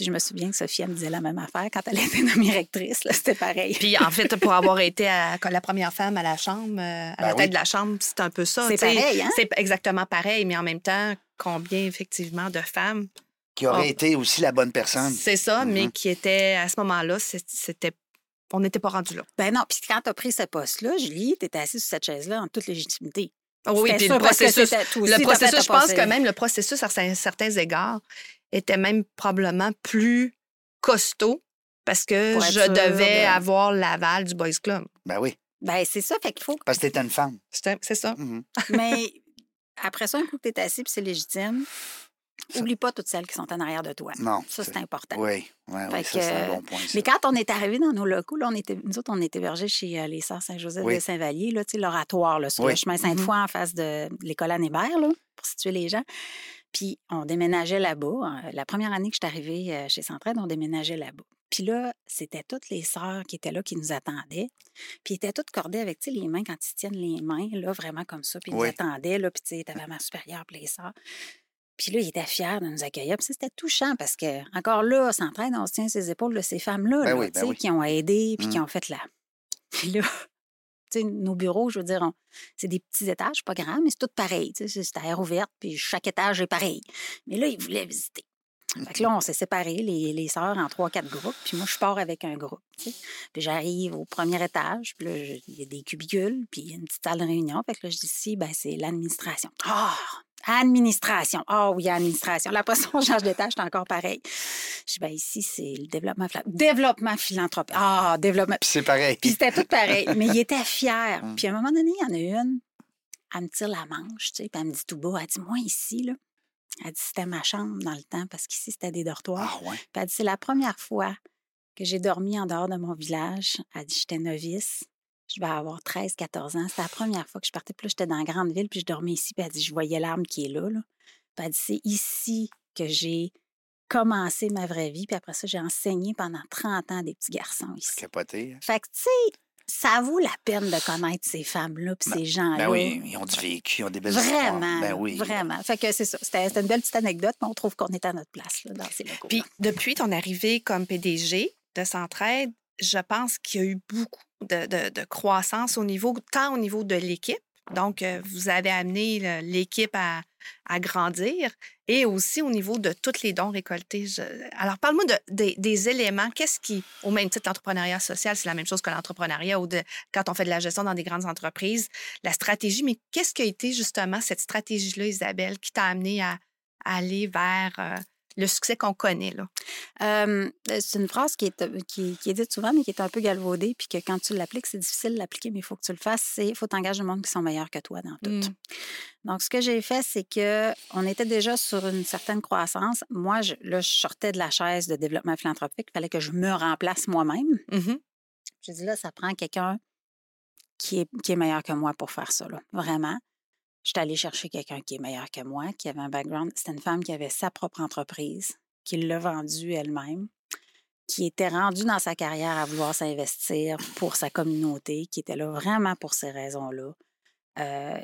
Puis je me souviens que Sophie, elle me disait la même affaire quand elle était nommée rectrice. C'était pareil. Puis en fait, pour avoir été à- la première femme à la Chambre, euh, à Ben la oui. tête de la Chambre, c'est un peu ça. C'est pareil, hein? C'est exactement pareil, mais en même temps, combien effectivement de femmes, Qui aurait Ah. été aussi la bonne personne. c'est ça, mais Mhm. qui étaient à ce moment-là, c'était, on n'était pas rendu là. Ben non, puis quand tu as pris ce poste-là, Julie, tu étais assise sur cette chaise-là en toute légitimité. Oui, puis le processus, aussi, le processus, je pense que même le processus, à cer- certains égards, était même probablement plus costaud parce que je sûr devais de- avoir l'aval du Boys Club. Ben oui, Ben c'est ça, fait qu'il faut. parce que t'étais une femme. C'est ça. Mhm. Mais après ça, un coup que tu es assis puis c'est légitime, Ça- oublie pas toutes celles qui sont en arrière de toi. Non. Ça, c'est important. Oui, oui, oui, ça, c'est un bon point. ça. Mais quand on est arrivé dans nos locaux, là, on était, nous autres, on était hébergés chez euh, les Sœurs Saint-Joseph Oui. de Saint-Vallier, l'oratoire, sur Oui. le chemin Sainte-Foy, en face de l'école Anne Hébert, là, pour situer les gens. Puis on déménageait là-bas. Euh, La première année que je suis arrivée euh, chez Centraide, on déménageait là-bas. Puis là, c'était toutes les sœurs qui étaient là, qui nous attendaient. Puis ils étaient toutes cordées avec, les mains quand ils tiennent les mains, là, vraiment comme ça. Puis ils Oui. nous attendaient, là, puis tu sais, t'avais ma supérieure, puis les sœurs. Puis là, il était fier de nous accueillir. Puis c'était touchant parce que, encore là, Centraide, on se tient ses épaules de ces femmes-là, Ben là, oui, ben oui. qui ont aidé, puis qui Mm. ont fait la. Puis là, nos bureaux, je veux dire, c'est des petits étages, pas grand, mais c'est tout pareil. C'est à air ouverte, puis chaque étage est pareil. Mais là, ils voulaient visiter. Fait que là, on s'est séparés, les, les sœurs, en trois, quatre groupes. Puis moi, je pars avec un groupe. Puis j'arrive au premier étage, puis là, il y a des cubicules, puis une petite salle de réunion. Fait que là, je dis ici, ben, c'est l'administration. Ah! Administration. Ah oui, administration. Là, après ça, on change d'étage, c'est encore pareil. Je dis, ben, ici, c'est le développement, développement philanthropique. Ah, développement. Puis c'est pareil. Puis c'était tout pareil. Mais il était fier. Mm. Puis à un moment donné, il y en a une, elle me tire la manche, tu sais, puis elle me dit tout bas, elle dit, moi ici, là, elle dit, c'était ma chambre dans le temps, parce qu'ici, c'était des dortoirs. Ah ouais. Puis elle dit, c'est la première fois que j'ai dormi en dehors de mon village. Elle dit, j'étais novice. Je vais avoir 13, 14 ans. C'était la première fois que je partais. Puis là, j'étais dans la grande ville, puis je dormais ici. Puis elle dit, je voyais l'arbre qui est là. là. Puis elle dit, c'est ici que j'ai commencé ma vraie vie. Puis après ça, j'ai enseigné pendant 30 ans à des petits garçons ici. Capoté. hein? Fait que, tu sais, ça vaut la peine de connaître ces femmes-là puis ces gens-là. Ben oui, ils ont du vécu, ils ont des belles histoires. Vraiment, Ben oui. vraiment. Fait que c'est ça. C'était c'était une belle petite anecdote, mais on trouve qu'on est à notre place là, dans ces locaux. Puis depuis ton arrivée comme PDG de Centraide, je pense qu'il y a eu beaucoup de, croissance au niveau, tant au niveau de l'équipe. Donc, euh, vous avez amené l'équipe à, grandir et aussi au niveau de tous les dons récoltés. Alors, parle-moi de- des- éléments. Qu'est-ce qui, au même titre, l'entrepreneuriat social, c'est la même chose que l'entrepreneuriat ou de, quand on fait de la gestion dans des grandes entreprises, la stratégie. Mais qu'est-ce qui a été justement cette stratégie-là, Isabelle, qui t'a amené à, à aller vers euh, le succès qu'on connaît? Là? Euh, c'est une phrase qui est, euh, qui, qui est dite souvent, mais qui est un peu galvaudée, puis que quand tu l'appliques, c'est difficile de l'appliquer, mais il faut que tu le fasses. C'est il faut t'engager le monde qui sont meilleurs que toi dans tout. Mm. Donc, ce que j'ai fait, c'est que on était déjà sur une certaine croissance. Moi, je, là, je sortais de la chaise de développement philanthropique. Il fallait que je me remplace moi-même. Mhm. J'ai dit là, ça prend quelqu'un qui est, qui est meilleur que moi pour faire ça, là. vraiment. Je suis allée chercher quelqu'un qui est meilleur que moi, qui avait un background. C'était une femme qui avait sa propre entreprise, qui l'a vendue elle-même. qui était rendu dans sa carrière à vouloir s'investir pour sa communauté, qui était là vraiment pour ces raisons-là. Euh,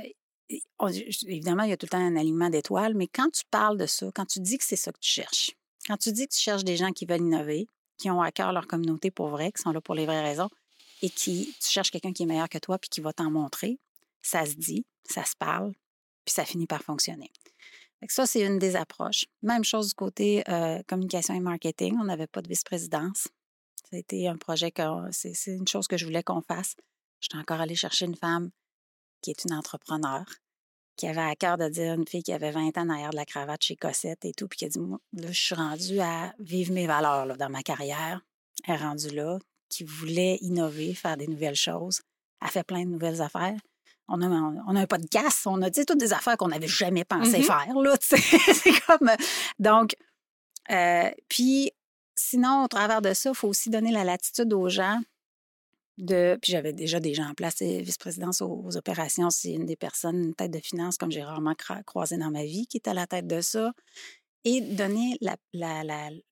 évidemment, il y a tout le temps un alignement d'étoiles, mais quand tu parles de ça, quand tu dis que c'est ça que tu cherches, quand tu dis que tu cherches des gens qui veulent innover, qui ont à cœur leur communauté pour vrai, qui sont là pour les vraies raisons, et qui tu cherches quelqu'un qui est meilleur que toi puis qui va t'en montrer, ça se dit, ça se parle, puis ça finit par fonctionner. ça, c'est une des approches. Même chose du côté euh, communication et marketing. On n'avait pas de vice-présidence. Été un projet que c'est une chose que je voulais qu'on fasse. J'étais encore allée chercher une femme qui est une entrepreneur, qui avait à cœur de dire une fille qui avait 20 ans derrière de la cravate chez Cossette et tout, puis qui a dit Moi, là, je suis rendue à vivre mes valeurs là, dans ma carrière. Elle est rendue là, qui voulait innover, faire des nouvelles choses. Elle fait plein de nouvelles affaires. On a, on a un podcast, on a dit toutes des affaires qu'on n'avait jamais pensé mm-hmm. faire. Là, c'est comme. Donc, euh, puis sinon, au travers de ça, il faut aussi donner la latitude aux gens de. Puis j'avais déjà des gens en place, vice-présidence aux, opérations, c'est une des personnes, une tête de finance comme j'ai rarement croisé dans ma vie, qui est à la tête de ça. Et donner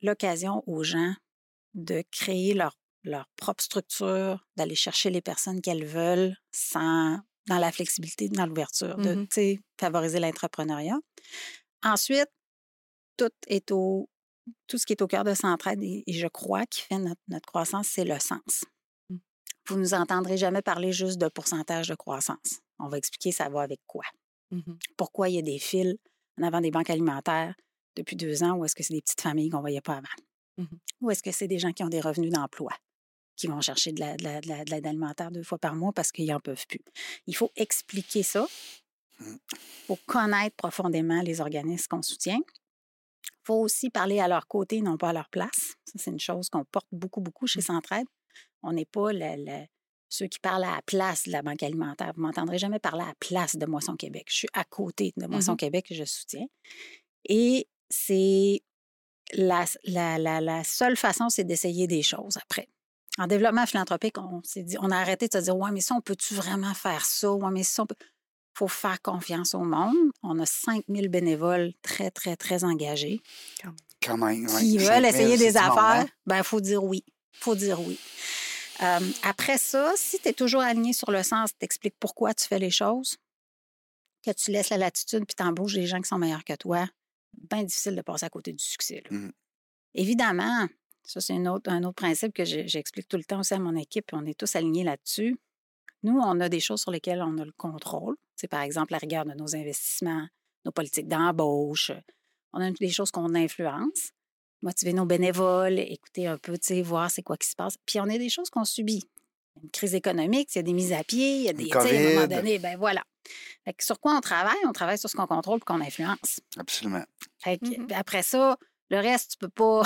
l'occasion aux gens de créer leur leur propre structure, d'aller chercher les personnes qu'elles veulent sans dans la flexibilité, dans l'ouverture, de mmh favoriser l'entrepreneuriat. Ensuite, tout est au tout ce qui est au cœur de Centraide et, je crois qui fait notre, croissance, c'est le sens. Mmh. Vous ne nous entendrez jamais parler juste de pourcentage de croissance. On va expliquer ça va avec quoi. Mmh Pourquoi il y a des fils en avant des banques alimentaires depuis deux ans ou est-ce que c'est des petites familles qu'on ne voyait pas avant? Ou est-ce que c'est des gens qui ont des revenus d'emploi? Qui vont chercher de l'aide alimentaire deux fois par mois parce qu'ils n'en peuvent plus. Il faut expliquer ça. Il mmh. faut connaître profondément les organismes qu'on soutient. Il faut aussi parler à leur côté, non pas à leur place. Ça, c'est une chose qu'on porte beaucoup, beaucoup chez mmh. Centraide. On n'est pas ceux qui parlent à la place de la Banque alimentaire. Vous ne m'entendrez jamais parler à la place de Moisson Québec. Je suis à côté de Moisson mmh Québec que je soutiens. Et c'est la, la, la seule façon, c'est d'essayer des choses après. En développement philanthropique, on s'est dit, on a arrêté de se dire, ouais, mais ça, on peut-tu vraiment faire ça? Ouais, mais ça, il faut faire confiance au monde. On a 5000 bénévoles très, très, très engagés. Quand même, Qui veulent essayer des affaires, il ben, faut dire oui. Il faut dire oui. après ça, si tu es toujours aligné sur le sens, t'expliques pourquoi tu fais les choses, que tu laisses la latitude puis t'embauches des gens qui sont meilleurs que toi, bien difficile de passer à côté du succès. Mmh. Évidemment, ça, c'est un autre, un autre principe que j'explique tout le temps aussi à mon équipe, on est tous alignés là-dessus. Nous, on a des choses sur lesquelles on a le contrôle. C'est par exemple la rigueur de nos investissements, nos politiques d'embauche. On a des choses qu'on influence. Motiver nos bénévoles, écouter un peu, voir c'est quoi qui se passe. Puis on a des choses qu'on subit. Une crise économique, il y a des mises à pied, il y a des. À un moment donné, ben voilà. sur quoi on travaille? On travaille sur ce qu'on contrôle et qu'on influence. Absolument. Mmh après ça, le reste, tu peux pas.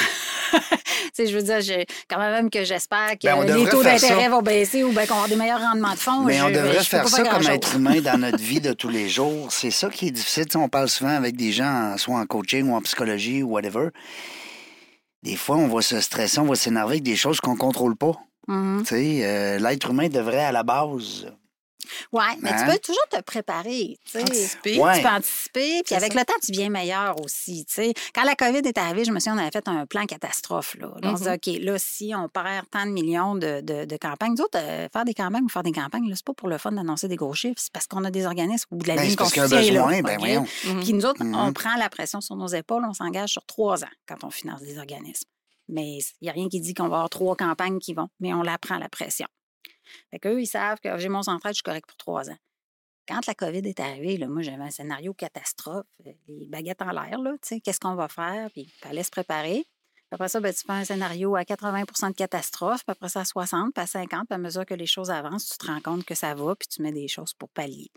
je veux dire, quand même que j'espère que ben, les taux d'intérêt vont baisser ou bien qu'on va avoir des meilleurs rendements de fonds. Mais on devrait faire ça comme être humain dans notre vie de tous les jours. C'est ça qui est difficile. on parle souvent avec des gens, soit en coaching ou en psychologie ou whatever. Des fois, on va se stresser, on va s'énerver avec des choses qu'on ne contrôle pas. Mm-hmm. Euh, l'être humain devrait, à la base, oui, mais tu hein? peux toujours te préparer. Anticiper. Tu peux anticiper. Puis avec le temps, tu viens meilleur aussi. Quand la COVID est arrivée, je me souviens, on avait fait un plan catastrophe. Là. On se dit, mm-hmm. OK, là, si on perd tant de millions de, de, campagnes, d'autres, euh, faire des campagnes ou faire des campagnes, c'est pas pour le fun d'annoncer des gros chiffres, c'est parce qu'on a des organismes ou de la ben, ligne qu'on soutient. Besoin, ben. Puis nous autres, on mm-hmm. prend la pression sur nos épaules, on s'engage sur trois ans quand on finance des organismes. Mais il n'y a rien qui dit qu'on va avoir trois campagnes qui vont, mais on la prend la pression. Fait qu'eux, ils savent que j'ai mon central, je suis correct pour trois ans. Quand la COVID est arrivée, moi, j'avais un scénario catastrophe, euh, les baguettes en l'air, là, tu sais, qu'est-ce qu'on va faire? Puis il fallait se préparer. après ça, ben, tu fais un scénario à 80% de catastrophe, puis après ça à 60, puis à 50, puis à mesure que les choses avancent, tu te rends compte que ça va, puis tu mets des choses pour pallier.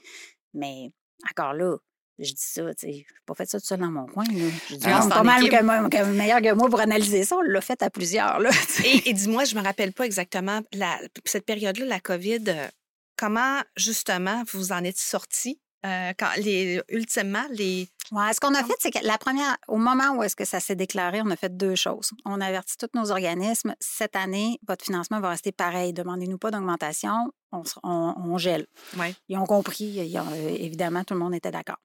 Mais encore là, je dis ça, tu sais, je pas fait ça tout seul dans mon coin. Là. Je dis, ah, pas mal que meilleur que moi pour analyser ça. On l'a fait à plusieurs. Là, et, dis-moi, je me rappelle pas exactement la, cette période-là, la COVID, euh, comment justement vous en êtes sortis? Euh, quand les, ultimement, les. Ouais, ce qu'on a fait, c'est que la première, au moment où est-ce que ça s'est déclaré, on a fait deux choses. On a averti tous nos organismes, cette année, votre financement va rester pareil. Demandez-nous pas d'augmentation, on, on, gèle. Ouais. Ils ont compris, évidemment, tout le monde était d'accord.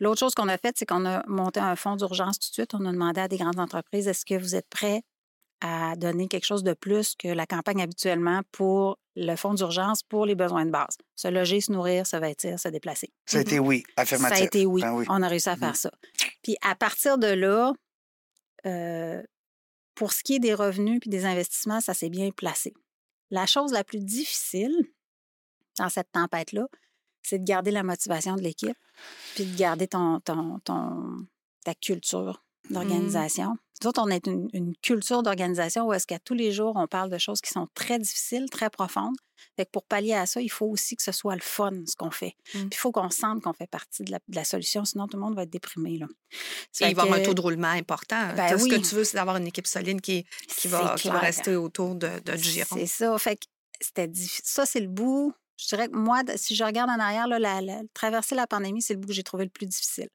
L'autre chose qu'on a faite, c'est qu'on a monté un fonds d'urgence tout de suite. On a demandé à des grandes entreprises est-ce que vous êtes prêts à donner quelque chose de plus que la campagne habituellement pour le fonds d'urgence pour les besoins de base? Se loger, se nourrir, se vêtir, se déplacer. Ça a été oui, affirmatif. Ça a été oui. Ben oui. On a réussi à faire Mhm. ça. Puis à partir de là, euh, pour ce qui est des revenus puis des investissements, ça s'est bien placé. La chose la plus difficile dans cette tempête-là, c'est de garder la motivation de l'équipe puis de garder ton, ton, ton- ta culture d'organisation. Nous autres, on est une, une culture d'organisation où est-ce qu'à tous les jours, on parle de choses qui sont très difficiles, très profondes. Fait que pour pallier à ça, il faut aussi que ce soit le fun, ce qu'on fait. Mm. Puis il faut qu'on sente qu'on fait partie de la, de la solution, sinon tout le monde va être déprimé. Là. Et il va y avoir un taux de roulement important. Ben Tout Ce que oui. tu veux, c'est d'avoir une équipe solide qui, qui, va, qui rester autour de, de du giron. C'est ça. Fait que c'était Ça, c'est le bout. Je dirais que moi, si je regarde en arrière, là, la- la- traverser la pandémie, c'est le bout que j'ai trouvé le plus difficile.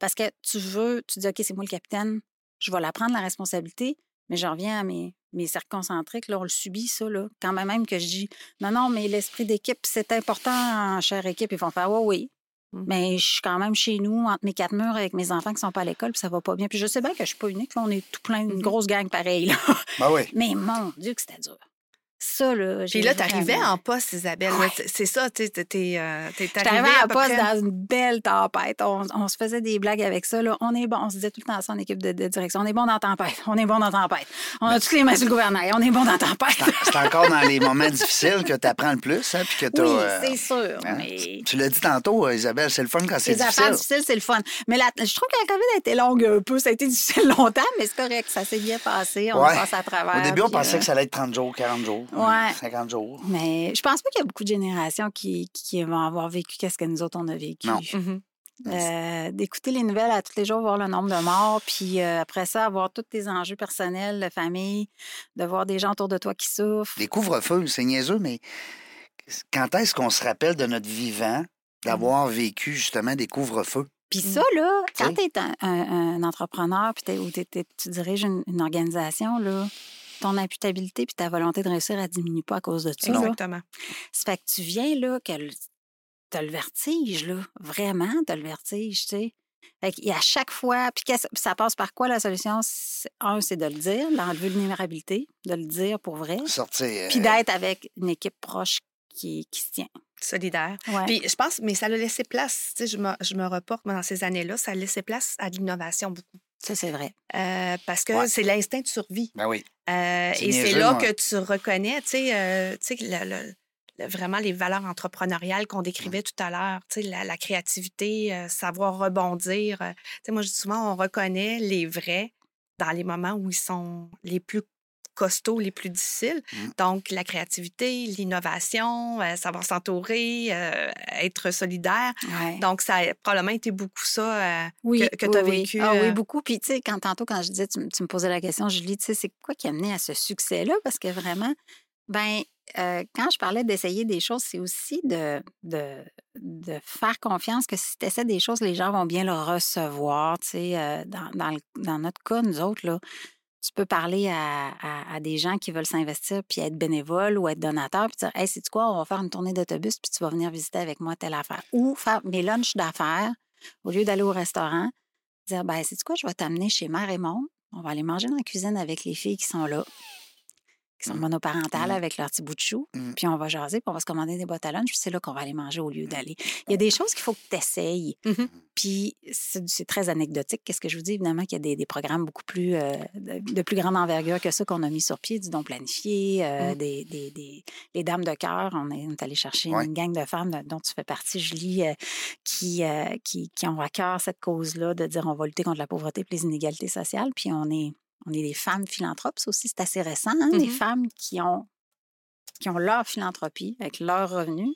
Parce que tu veux, tu dis, OK, c'est moi le capitaine, je vais la prendre la responsabilité, mais je reviens à mes, mes cercles concentriques. Là, on le subit, ça. Là. Quand même, même que je dis, non, non, mais l'esprit d'équipe, c'est important en chère équipe. Ils vont faire, oui, oui. Mm. Mais je suis quand même chez nous, entre mes quatre murs, avec mes enfants qui sont pas à l'école, puis ça va pas bien. Puis je sais bien que je suis pas unique. là, on est tout plein, une Mhm. grosse gang pareille. Là. Ben oui. Mais mon Dieu, que c'était dur. Ça, là, Puis j'ai là, tu arrivais vraiment- en poste, Isabelle. Ouais. C'est ça, tu sais, t'es euh, arrivée peu poste près- dans une belle tempête. On, on se faisait des blagues avec ça. Là. On est bon. On se disait tout le temps ça en équipe de, de direction. On est bon dans la tempête. On est bon dans la tempête. On a toutes les mains sur le gouvernail. On est bon dans la tempête. C'est encore dans les moments difficiles que tu apprends le plus, hein, puis que tu oui, c'est sûr. hein, Mais Tu l'as dit tantôt, euh, Isabelle, c'est le fun quand c'est les affaires difficile. difficiles, c'est le fun. Mais la- je trouve que la COVID a été longue un peu. Ça a été difficile longtemps, mais c'est correct. Ça s'est bien passé. On Ouais. passe à travers. Au début, on pensait euh, que ça allait être 30 jours, 40 jours, Ouais. 50 jours. Mais je pense pas qu'il y a beaucoup de générations qui, qui vont avoir vécu qu'est-ce que nous autres, on a vécu. Non. Mhm. Euh, d'écouter les nouvelles à tous les jours, voir le nombre de morts, puis euh, après ça, avoir tous tes enjeux personnels, de famille, de voir des gens autour de toi qui souffrent. Les couvre-feux, c'est niaiseux, mais quand est-ce qu'on se rappelle de notre vivant d'avoir vécu justement des couvre-feux? Puis ça, là, quand Oui. tu es un, un- un entrepreneur puis t'es- ou tu diriges une, une organisation, là, ton imputabilité puis ta volonté de réussir, elle diminue pas à cause de ça. Exactement. Ça fait que tu viens, là, que le- t'as le vertige, là. Vraiment, t'as le vertige, tu sais. Fait qu'il y a à chaque fois, puis qu'est-ce- ça passe par quoi la solution? Un, c'est de le dire, la vulnérabilité, de le dire pour vrai, Sortir. euh, puis d'être avec une équipe proche qui, qui se tient. Solidaire. Ouais. Puis je pense, mais ça l'a laissé place, tu sais, je me, je me reporte moi, dans ces années-là, ça a laissé place à l'innovation beaucoup. Ça, c'est vrai. Euh, parce que Ouais. c'est l'instinct de survie. Ben oui. Euh, et c'est là moi. que tu reconnais, tu sais, euh, le- le- le- vraiment les valeurs entrepreneuriales qu'on décrivait tout à l'heure, tu sais, la, la créativité, savoir rebondir. tu sais, moi, je dis souvent, on reconnaît les vrais dans les moments où ils sont les plus costauds, les plus difficiles. Mm. Donc, la créativité, l'innovation, euh, savoir s'entourer, euh, être solidaire. Ouais. Donc, ça a probablement été beaucoup ça euh, oui, que, tu as oui, oui. vécu. Ah oui, beaucoup. Puis, tu sais, quand tantôt, quand je disais, tu, me- tu me posais la question, Julie, tu sais, c'est quoi qui a mené à ce succès-là? Parce que vraiment, ben, quand je parlais d'essayer des choses, c'est aussi de, de, de faire confiance que si tu essaies des choses, les gens vont bien le recevoir. Tu sais, dans, dans, le- dans notre cas, nous autres, là, tu peux parler à, des gens qui veulent s'investir puis être bénévole ou être donateur puis dire Hey, c'est quoi, on va faire une tournée d'autobus puis tu vas venir visiter avec moi telle affaire. Ou faire mes lunchs d'affaires au lieu d'aller au restaurant, dire ben c'est quoi, je vais t'amener chez Mère et. On va aller manger dans la cuisine avec les filles qui sont là, qui sont monoparentales Mm. avec leur petit bout de chou. Mm. Puis on va jaser, puis on va se commander des boîtes à lunch, puis c'est là qu'on va aller manger au lieu d'aller. Il y a des choses qu'il faut que tu essayes. Puis c'est très anecdotique. Qu'est-ce que je vous dis? Évidemment qu'il y a des, des programmes beaucoup plus euh, de, plus grande envergure que ça qu'on a mis sur pied, du don planifié, euh, des, des- des- les dames de cœur. On est, on est allé chercher Ouais. une gang de femmes dont tu fais partie, Julie, euh, qui, qui, qui ont à cœur cette cause-là de dire on va lutter contre la pauvreté et les inégalités sociales. Puis on est, on est des femmes philanthropes. Ça aussi, c'est assez récent. hein, Des Mhm. femmes qui ont, qui ont leur philanthropie avec leurs revenus.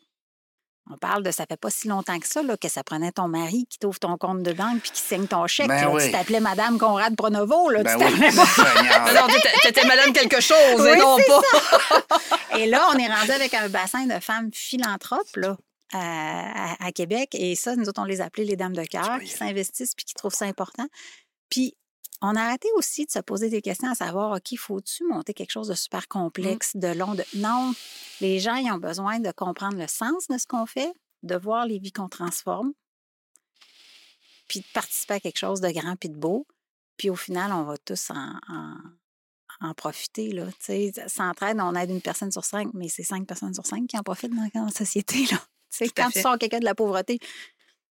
On parle de ça fait pas si longtemps que ça, là, que ça prenait ton mari qui t'ouvre ton compte de banque puis qui signe ton chèque. Ben là. oui. Tu t'appelais Madame Conrad Pronovo. Là, Ben tu oui. t'appelais t'étais- madame quelque chose, Oui, et non pas. Et là, on est rendu avec un bassin de femmes philanthropes là, à, à- à Québec. Et ça, nous autres, on les appelait les dames de cœur qui s'investissent puis qui trouvent ça important. Puis, on a arrêté aussi de se poser des questions à savoir, OK, faut-tu monter quelque chose de super complexe, de long? De... Non, les gens, ils ont besoin de comprendre le sens de ce qu'on fait, de voir les vies qu'on transforme, puis de participer à quelque chose de grand puis de beau. Puis au final, on va tous en, en- en profiter. Là. S'entraide, on aide une personne sur cinq, mais c'est cinq personnes sur cinq qui en profitent dans la société. Là. Quand tu sors quelqu'un de la pauvreté,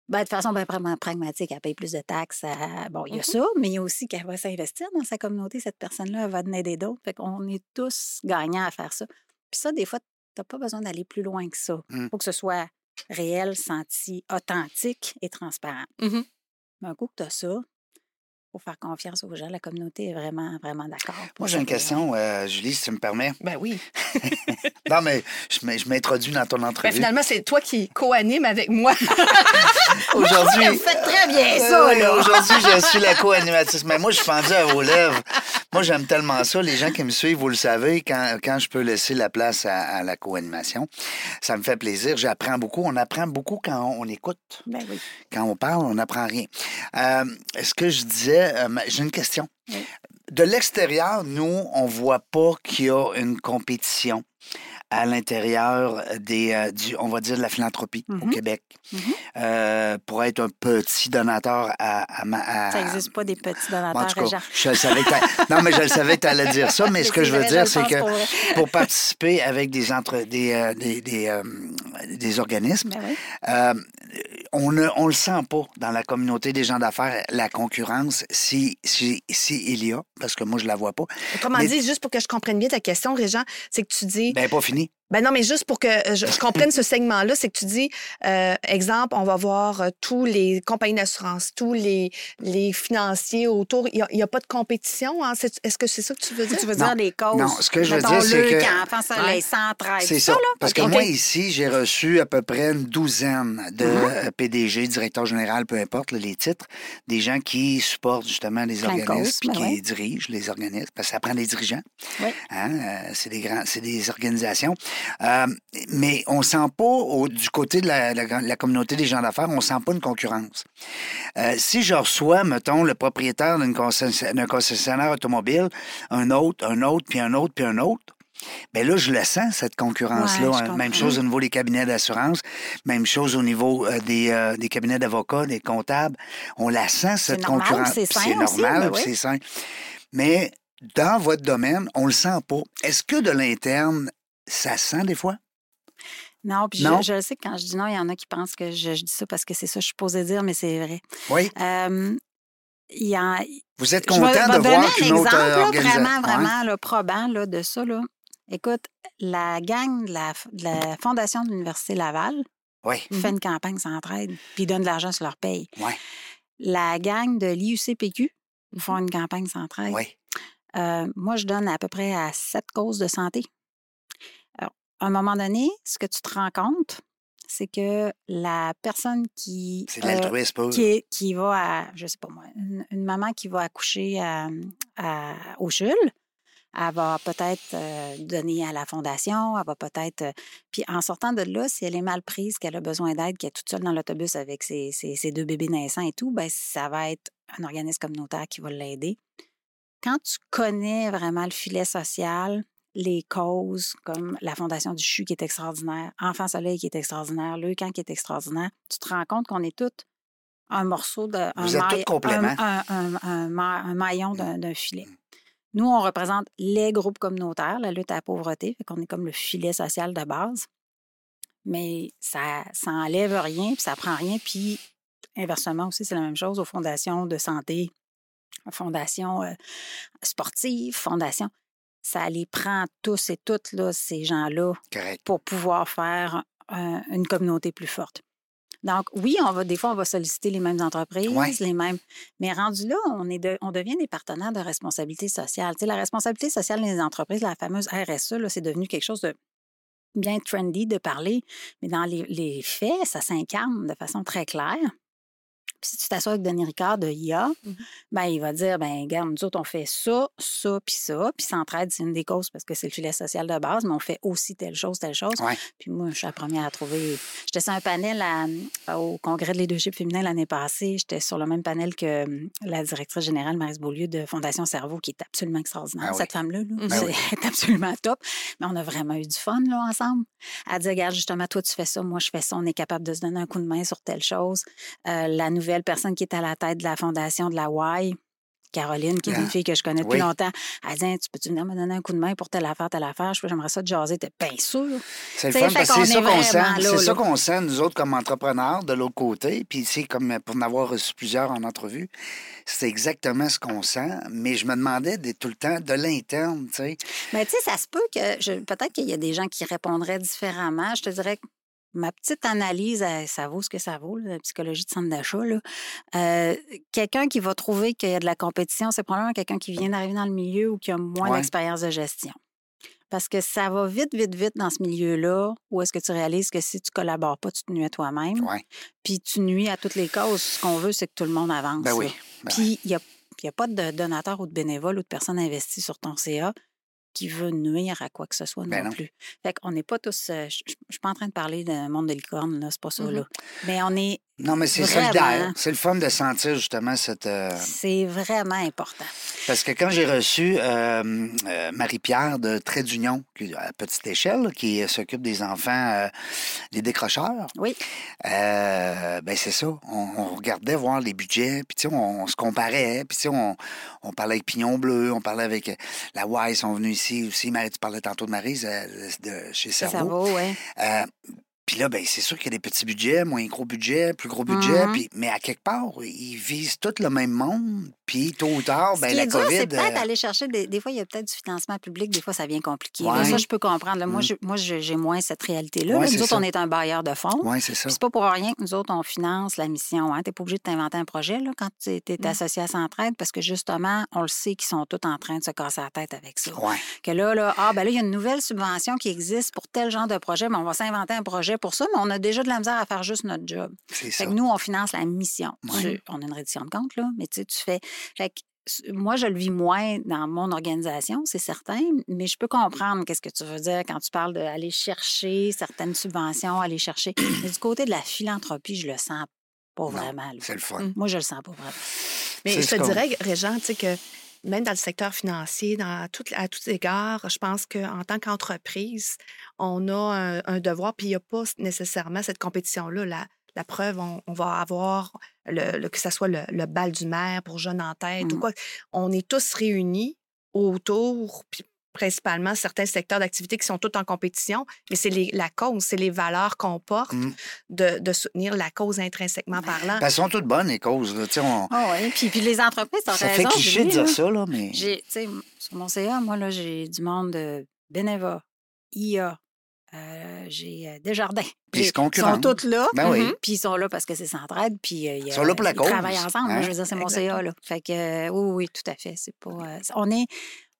ben, de façon ben, vraiment pragmatique, elle paye plus de taxes. Bon, il y a ça, mais il y a aussi qu'elle va s'investir dans sa communauté. Cette personne-là elle va en aider d'autres. Fait qu'on est tous gagnants à faire ça. Puis ça, des fois, tu n'as pas besoin d'aller plus loin que ça. Il Mm. faut que ce soit réel, senti, authentique et transparent. Mais un coup que tu as ça, faut faire confiance aux gens. La communauté est vraiment, vraiment d'accord. Moi, j'ai une question, euh, Julie, si tu me permets. Ben oui. Non, mais je m'in- je m'introduis dans ton Ben, entrevue. finalement, c'est toi qui co-anime avec moi. Aujourd'hui. Vous faites très bien Euh, ça, là. Aujourd'hui, je suis la co-animatrice. Mais moi, je suis fendu à vos lèvres. Moi, j'aime tellement ça. Les gens qui me suivent, vous le savez, quand, quand je peux laisser la place à, à la co-animation, ça me fait plaisir. J'apprends beaucoup. On apprend beaucoup quand on, on écoute. Ben oui. Quand on parle, on n'apprend rien. Euh, ce que je disais, euh, j'ai une question. Oui. De l'extérieur, nous, on voit pas qu'il y a une compétition à l'intérieur des, euh, du, on va dire, de la philanthropie au Mhm. Québec. Mhm. Euh, pour être un petit donateur à, à, ma- à- Ça n'existe pas des petits Bon, en donateurs, tout cas, je savais que non, mais je le savais que tu allais dire ça, mais ce que je veux dire, c'est que pour participer avec des, entre, des, euh, des, des, des organismes, Ben oui. euh, on ne on le sent pas dans la communauté des gens d'affaires, la concurrence, si, si, si il y a, parce que moi, je la vois pas. Autrement Mais- dit, juste pour que je comprenne bien ta question, Régent, c'est que tu dis. Ben, pas fini. يعني Ben non, mais juste pour que euh, je, je comprenne ce segment-là, c'est que tu dis, euh, exemple, on va voir euh, tous les compagnies d'assurance, tous les, les financiers autour. Il n'y a, pas de compétition. Hein? Est-ce que c'est ça que tu veux dire? Tu veux Non. dire les causes? Non, ce que je veux dire, c'est le que- Soleil, Ouais. Centraide, C'est ça, ça. là? Parce que moi, ici, j'ai reçu à peu près une douzaine de Mm-hmm. PDG, directeur général, peu importe là, les titres, des gens qui supportent justement les Plein organismes puis ben qui ouais. dirigent les organismes. Parce que ça prend des dirigeants. Oui. Hein, euh, c'est des grands, c'est des organisations. Euh, mais on sent pas au- du côté de la, la- la communauté des gens d'affaires, on sent pas une concurrence. Euh, si je reçois, mettons, le propriétaire d'un concessionnaire automobile, un autre, un autre, puis un autre, puis un autre. Bien là, je le sens, cette concurrence-là. Ouais, hein. Même chose au niveau des cabinets d'assurance, même chose au niveau euh, des, euh, des cabinets d'avocats, des comptables. On la sent, cette concurrence. c'est normal, ben c'est sain. Mais dans votre domaine, on le sent pas. Est-ce que de l'interne, ça se sent des fois? Non, puis Non? je, je le sais que quand je dis non, il y en a qui pensent que je, je dis ça parce que c'est ça que je suis posée dire, mais c'est vrai. Oui. Euh, il y a, Vous êtes je vais- content de donner voir un qu'une autre exemple, euh, là, organisation... vraiment, vraiment là, probant là, de ça. Là. Écoute, la gang de la, de la Fondation de l'Université Laval Oui, fait une campagne s'entraide, puis ils donnent de l'argent sur leur paye. Ouais. La gang de l'IUCPQ font une campagne s'entraide. oui. Euh, moi, je donne à peu près à sept causes de santé. À un moment donné, ce que tu te rends compte, c'est que la personne qui, C'est euh, qui, qui va à, je sais pas moi, une, une maman qui va accoucher à, à- au CHUL, elle va peut-être euh, donner à la fondation, elle va peut-être... euh, puis en sortant de là, si elle est mal prise, qu'elle a besoin d'aide, qu'elle est toute seule dans l'autobus avec ses, ses- ses deux bébés naissants et tout, ben ça va être un organisme communautaire qui va l'aider. Quand tu connais vraiment le filet social, les causes, comme la Fondation du CHU qui est extraordinaire, Enfant Soleil qui est extraordinaire, Le Camp qui est extraordinaire, tu te rends compte qu'on est tous un morceau de. un Vous êtes tous maille-. Un, un- un- un ma- un maillon d'un filet. Mm. Nous, on représente les groupes communautaires, la lutte à la pauvreté, fait qu'on est comme le filet social de base. Mais ça, ça enlève rien, puis ça prend rien. Puis inversement aussi, c'est la même chose aux fondations de santé, fondations euh, sportives, fondations. Ça les prend tous et toutes, là, ces gens-là, pour pouvoir faire un- une communauté plus forte. Donc, oui, on va, des fois, on va solliciter les mêmes entreprises, Ouais. les mêmes. Mais rendu là, on, est de- on devient des partenaires de responsabilité sociale. Tu sais, la responsabilité sociale des entreprises, la fameuse RSE, là, c'est devenu quelque chose de bien trendy de parler, mais dans les, les faits, ça s'incarne de façon très claire. Puis si tu t'assois avec Denis Ricard de IA, Mhm. ben, il va dire, ben regarde, nous autres, on fait ça, ça, puis ça. Puis s'entraide, c'est une des causes parce que c'est le filet social de base, mais on fait aussi telle chose, telle chose. Ouais. Puis moi, je suis la première à trouver. J'étais sur un panel à- au congrès de leadership féminin l'année passée. J'étais sur le même panel que hum, la directrice générale, Marise Beaulieu, de Fondation Cerveau, qui est absolument extraordinaire. Ah oui. Cette femme-là, là, Ah oui. elle est absolument top. Mais on a vraiment eu du fun là, ensemble. Elle dit, regarde, justement, toi, tu fais ça, moi, je fais ça. On est capable de se donner un coup de main sur telle chose. Euh, la nouvelle personne qui est à la tête de la fondation de la Y, Caroline, qui est Ah. une fille que je connais depuis Oui. longtemps, elle dit Tu peux-tu venir me donner un coup de main pour telle affaire, telle affaire? J'aimerais ça te jaser. T'es bien sûr. C'est le fun parce que c'est ça qu'on sent. C'est ça qu'on sent, nous autres, comme entrepreneurs, de l'autre côté. Puis, c'est comme pour en avoir reçu plusieurs en entrevue, c'est exactement ce qu'on sent. Mais je me demandais tout le temps de l'interne, tu sais. Mais tu sais, ça se peut que. Peut-être qu'il y a des gens qui répondraient différemment. Je te dirais que ma petite analyse, ça vaut ce que ça vaut, là, la psychologie de centre d'achat. Euh, quelqu'un qui va trouver qu'il y a de la compétition, c'est probablement quelqu'un qui vient d'arriver dans le milieu ou qui a moins Ouais. d'expérience de gestion. Parce que ça va vite, vite, vite dans ce milieu-là où est-ce que tu réalises que si tu collabores pas, tu te nuis à toi-même. Ouais. Puis tu nuis à toutes les causes. Ce qu'on veut, c'est que tout le monde avance. Ben oui. Ben Puis il n'y a pas de donateur ou de bénévole ou de personne investie sur ton CA qui veut nuire à quoi que ce soit Ben non, non. plus. Fait qu'on n'est pas tous. euh, Je ne suis pas en train de parler d'un monde de licorne, là, c'est pas ça. Mhm. là. Mais on est. Non, mais c'est solidaire. C'est le fun de sentir justement cette. euh, C'est vraiment important. Parce que quand j'ai reçu euh, euh, Marie-Pierre de Trait d'Union, à petite échelle, qui s'occupe des enfants, des décrocheurs, Oui. ben c'est ça. On, on regardait voir les budgets, puis on, on se comparait, puis on, on parlait avec Pignon Bleu, on parlait avec la Y, ils sont venus ici aussi. Marie, tu parlais tantôt de Marie, de chez Cerveau. va, oui. Puis là, ben, c'est sûr qu'il y a des petits budgets, moins gros budgets, plus gros budgets. Mhm. mais à quelque part, ils visent tous le même monde. Puis tôt ou tard, Ce ben, qui la est COVID. c'est peut-être euh, aller chercher. Des, des fois, il y a peut-être du financement public, des fois, ça vient compliqué. Là, ça, je peux comprendre. là. Moi, Mm. moi, j'ai moins cette réalité-là. Ouais, nous autres, ça. on est un bailleur de fonds. Oui, c'est ça. C'est pas pour rien que nous autres, on finance la mission. Hein. Tu n'es pas obligé de t'inventer un projet là, quand tu es, Mm. associé à Centraide parce que justement, on le sait qu'ils sont tous en train de se casser la tête avec ça. Ouais. Que là, là, ah, ben là, il y a une nouvelle subvention qui existe pour tel genre de projet, mais on va s'inventer un projet pour ça, mais on a déjà de la misère à faire juste notre job. C'est Fait ça. que nous, on finance la mission. Ouais. Tu- on a une reddition de compte, là, mais tu sais, tu fais. Fait que moi, je le vis moins dans mon organisation, c'est certain, mais je peux comprendre qu'est-ce que tu veux dire quand tu parles d'aller chercher certaines subventions, aller chercher. Mais du côté de la philanthropie, je le sens pas Non, vraiment. là. C'est le fun. Mm. Moi, je le sens pas vraiment. Mais C'est je te dirais, Régent, tu sais que même dans le secteur financier, dans tout, à tous égards, je pense qu'en tant qu'entreprise, on a un, un devoir, puis il n'y a pas nécessairement cette compétition-là. La, la preuve, on, on va avoir, le, le- que ce soit le, le bal du maire pour Jeunes en tête ou Mm. quoi. On est tous réunis autour, puis principalement certains secteurs d'activité qui sont tous en compétition, mais c'est la cause, c'est les valeurs qu'on porte Mm. de, de soutenir la cause intrinsèquement parlant. Elles sont toutes bonnes, les causes. Là. Tu sais, On... Ah oui, puis, puis les entreprises, Ça fait raison. cliché de là. dire ça, là, mais. J'ai, tu sais, sur mon CA, moi, là, j'ai du monde de Beneva, IA, euh, j'ai euh, Desjardins. Puis ils Ils sont tous là. Ben oui. Mhm. Puis ils sont là parce que c'est Centraide, puis euh, il y a- Ils sont là pour la cause, travaillent ensemble. Hein? je veux dire, c'est mon CA, là. Fait que, euh, oui, oui, tout à fait. C'est pas... euh, on est...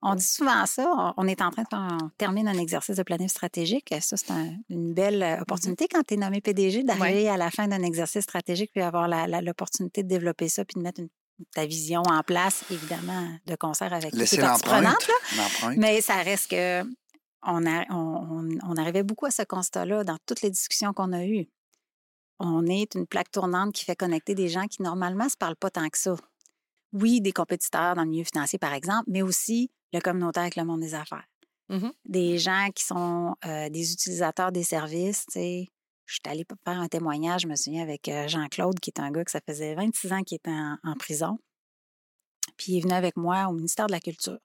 On dit souvent ça, on- est en train de faire, on termine un exercice de planning stratégique. Ça, c'est un- une belle euh, opportunité quand tu es nommé PDG d'arriver à la fin d'un exercice stratégique puis avoir la- la- l'opportunité de développer ça puis de mettre une- ta vision en place, évidemment, de concert avec les parties. Mais ça reste que on, a- on, on- on arrivait beaucoup à ce constat-là dans toutes les discussions qu'on a eues. On est une plaque tournante qui fait connecter des gens qui, normalement, ne se parlent pas tant que ça. Oui, des compétiteurs dans le milieu financier, par exemple, mais aussi le communautaire avec le monde des affaires. Mhm. Des gens qui sont euh, des utilisateurs des services. Je suis allée faire un témoignage, je me souviens, avec euh, Jean-Claude, qui est un gars que ça faisait 26 ans qu'il était en, en prison. Puis il est venu avec moi au ministère de la Culture.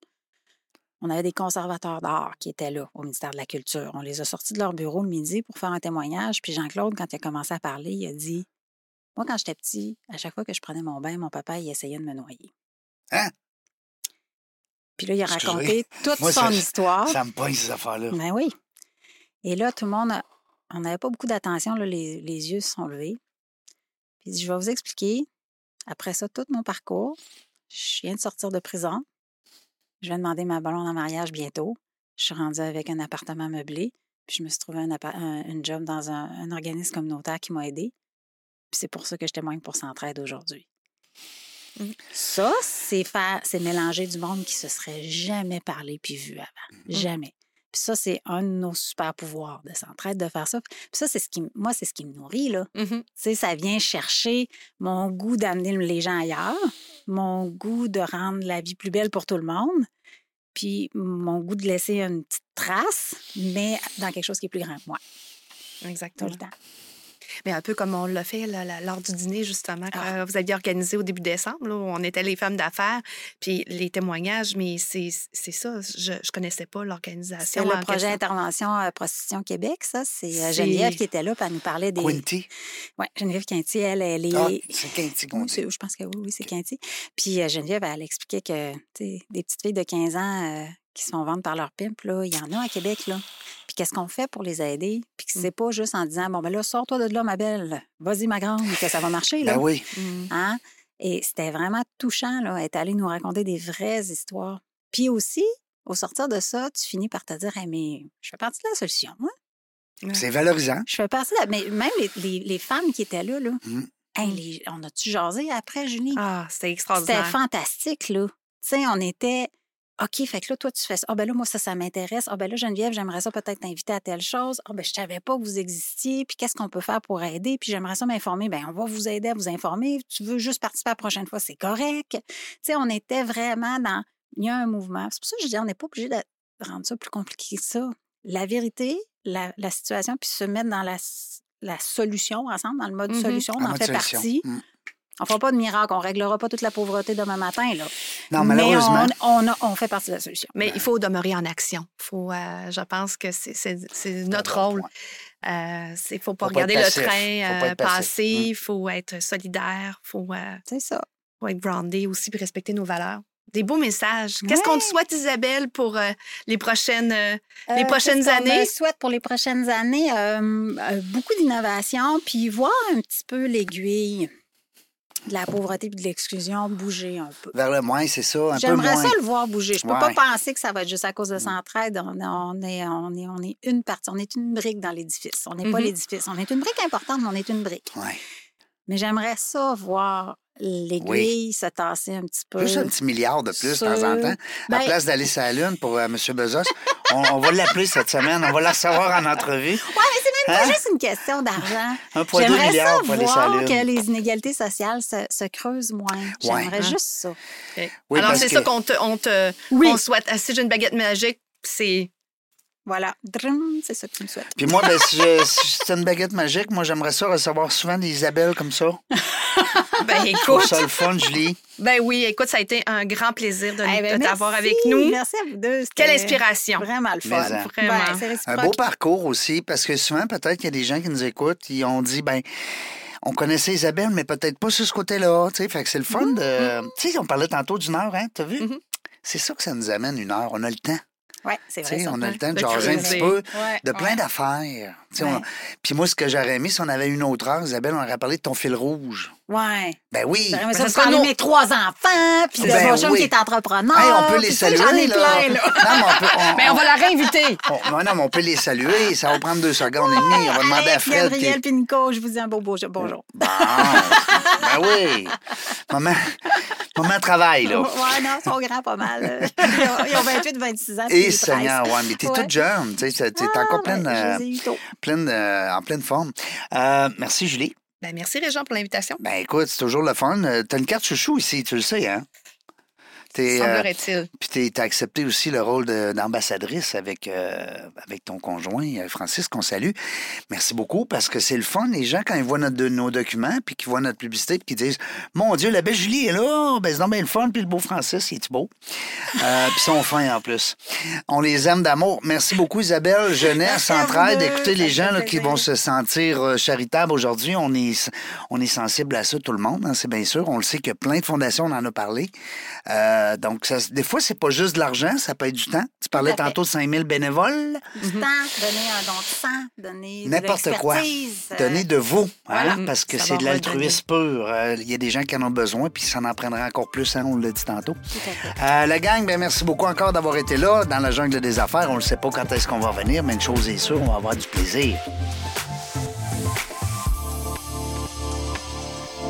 On avait des conservateurs d'art qui étaient là au ministère de la Culture. On les a sortis de leur bureau le midi pour faire un témoignage. Puis Jean-Claude, quand il a commencé à parler, il a dit Moi, quand j'étais petit, à chaque fois que je prenais mon bain, mon papa, il essayait de me noyer. Hein? Puis là, il a Excusez. raconté toute Moi, son ça- histoire. Ça me pogne, ces affaires-là. Ben oui. Et là, tout le monde, a- on n'avait pas beaucoup d'attention, là, les, les yeux se sont levés. Puis il dit, je vais vous expliquer, après ça, tout mon parcours. Je viens de sortir de prison. Je vais demander ma ballon en mariage bientôt. Je suis rendue avec un appartement meublé. Puis je me suis trouvé un, un- une job dans un, un organisme communautaire qui m'a aidé. C'est pour ça que je témoigne pour Centraide aujourd'hui. Mhm. Ça, c'est faire, c'est mélanger du monde qui se serait jamais parlé puis vu avant. Jamais. Puis ça, c'est un de nos super pouvoirs de Centraide de faire ça. Puis ça, c'est ce qui, moi, c'est ce qui me nourrit, là. Tu sais, ça vient chercher mon goût d'amener les gens ailleurs, mon goût de rendre la vie plus belle pour tout le monde, puis mon goût de laisser une petite trace, mais dans quelque chose qui est plus grand que moi, tout Exactement. le temps. Mais un peu comme on l'a fait là, là, lors du dîner, justement, quand Ah. vous aviez organisé au début décembre, là, où on était les femmes d'affaires, puis les témoignages, mais c'est c'est ça, je ne connaissais pas C'est l'organisation. le en projet. Intervention euh, Prostitution Québec, ça? C'est euh, C'est- Geneviève qui était là, puis elle nous parlait des. Quinty. Oui, Geneviève Quinty, elle, elle est. Ah, c'est Quinty qu'on Oui, dit. c'est- je pense que oui, oui, c'est Quinty. Puis euh, Geneviève, elle expliquait que des petites filles de 15 ans euh, qui se font vendre par leur pimp, là, il y en a à Québec. Là. Puis qu'est-ce qu'on fait pour les aider? Puis que Mm. c'est pas juste en disant Bon, ben là, sors-toi de là, ma belle. Vas-y, ma grande, que ça va marcher. Là. Ben oui. Mm. Hein? Et c'était vraiment touchant, là. Elle est allée nous raconter des vraies histoires. Puis aussi, au sortir de ça, tu finis par te dire Hey, mais je fais partie de la solution, moi. C'est valorisant. Je fais partie de la... Mais même les, les- les femmes qui étaient là, là, Mm. hey, les- on a-tu jasé après, Julie? Ah, c'était C'était extraordinaire. fantastique, là. Tu sais, on était. OK, fait que là, toi, tu fais ça. Ah, ben là, moi, ça, ça m'intéresse. Ah, ben là, Geneviève, j'aimerais ça peut-être t'inviter à telle chose. Ah, ben, je savais pas que vous existiez. Puis, qu'est-ce qu'on peut faire pour aider? Puis, j'aimerais ça m'informer. Ben, on va vous aider à vous informer. Tu veux juste participer la prochaine fois, c'est correct. Tu sais, on était vraiment dans. Il y a un mouvement. C'est pour ça que je dis, on n'est pas obligé de rendre ça plus compliqué que ça. La vérité, la, la situation, puis se mettre dans la, la solution ensemble, dans le mode Mhm. solution, on En fait solution. partie. Mm. On fera pas de miracle, on réglera pas toute la pauvreté demain matin, là. Non, Mais malheureusement. on, on, a- on fait partie de la solution. Mais il faut demeurer en action. Faut, euh, je pense que c'est- notre bon rôle. Euh, Il ne faut pas Faut pas regarder le train euh, passer. Il faut être solidaire. Il faut, euh, C'est ça. faut être groundé aussi puis respecter nos valeurs. Des beaux messages. Qu'est-ce qu'on te souhaite, Isabelle, pour euh, les prochaines... euh, Les Euh, prochaines qu'est-ce qu'on années? me souhaite pour les prochaines années? Euh, euh, beaucoup d'innovation, puis voir un petit peu l'aiguille de la pauvreté et de l'exclusion bouger un peu. Vers le moins, c'est ça, un peu J'aimerais moins. ça le voir bouger. Je peux Ouais. pas penser que ça va être juste à cause de Centraide. On, on est, on, est, on est une partie, on est une brique dans l'édifice. On n'est pas Mhm. l'édifice. On est une brique importante, mais on est une brique. Ouais. Mais j'aimerais ça voir l'aiguille se tasser un petit peu. Juste un petit milliard de plus de temps en temps. à Ben- la place d'aller sur la Lune pour euh, M. Bezos, on, on va l'appeler cette semaine. On va la recevoir en entrevue. Ouais, mais c'est même Hein? pas juste une question d'argent. 1,2 J'aimerais milliard ça pour aller sur la voir Lune. que les inégalités sociales se, se creusent moins. J'aimerais Hein? juste ça. Oui, Alors, c'est que- ça qu'on te, on te Oui. on souhaite. Ah, Si j'ai une baguette magique, c'est... Voilà. Drum, c'est ça que tu me souhaites. Puis moi, ben, si, je- si c'était une baguette magique, moi, j'aimerais ça recevoir souvent des Isabelles comme ça. Ben, écoute. ça le fun, Julie. Ben oui, écoute, ça a été un grand plaisir de, Eh ben, de t'avoir avec nous. Merci à vous deux. Quelle inspiration. Vraiment le Mais fun. en- Vraiment. Ben, Un beau parcours aussi, parce que souvent, peut-être qu'il y a des gens qui nous écoutent, ils ont dit, ben, on connaissait Isabelle, mais peut-être pas sur ce côté-là. Tu sais, fait que c'est le fun de. Tu sais, on parlait tantôt d'une heure, hein, t'as vu? Mhm. C'est ça que ça nous amène une heure. On a le temps. Ouais, c'est Tu vrai. on a le temps de De jaser un petit peu Ouais, de plein ouais. d'affaires. On-. Puis moi, ce que j'aurais aimé, si on avait une autre heure, Isabelle, on aurait parlé de ton fil rouge. Ouais. Ben oui. Ça ça nos- mes trois enfants, puis de Ben mon chum oui. qui est entrepreneur. Hey, on peut les saluer. J'en ai là. plein, là. Non, mais on peut. on- Mais on va la réinviter. on- non, non, mais on peut les saluer. Ça va prendre deux secondes et demie. On va demander à Fred. Gabriel, puis Nico, je vous dis un beau, beau bonjour. Bon, ben oui. Maman, maman travaille, là. Ouais, non, ils sont grands pas mal. Ils ont- Ils ont 28, 26 ans. Et 13. Seigneur, ouais, mais t'es toute jeune. T'es Ah, encore ben, pleine, pleine, euh, en pleine forme. Euh, merci, Julie. Ben, merci, Réjean, pour l'invitation. Ben écoute, c'est toujours le fun. Euh, T'as une carte chouchou ici, tu le sais, hein? T'es, euh, Semblerait-il. Puis t'es- t'as accepté aussi le rôle de- d'ambassadrice avec, euh, avec ton conjoint, euh, Francis, qu'on salue. Merci beaucoup parce que c'est le fun. Les gens, quand ils voient notre, de- nos documents, puis qu'ils voient notre publicité, puis qu'ils disent Mon Dieu, la belle Julie est là, ben c'est donc bien le fun, puis le beau Francis, il est beau? Euh, puis ils sont fins en plus. On les aime d'amour. Merci beaucoup, Isabelle. Jeunesse, entraide. Écoutez, les gens là, qui vont se sentir charitables aujourd'hui, on est, on est sensible à ça, tout le monde, hein, c'est bien sûr. On le sait qu'il y a plein de fondations, on en a parlé. Euh, donc, ça, des fois, c'est pas juste de l'argent, ça peut être du temps. Tu parlais tantôt de 5000 bénévoles. Du temps, donner un don de sang, donner de N'importe quoi. euh, Donner de vous, hein, voilà. parce que c'est de l'altruisme pur. Euh, Il y a des gens qui en ont besoin, puis ça en prendra encore plus, hein, on l'a dit tantôt. Tout à fait. Euh, la gang, ben, merci beaucoup encore d'avoir été là dans la jungle des affaires. On ne sait pas quand est-ce qu'on va revenir, mais une chose est sûre, on va avoir du plaisir.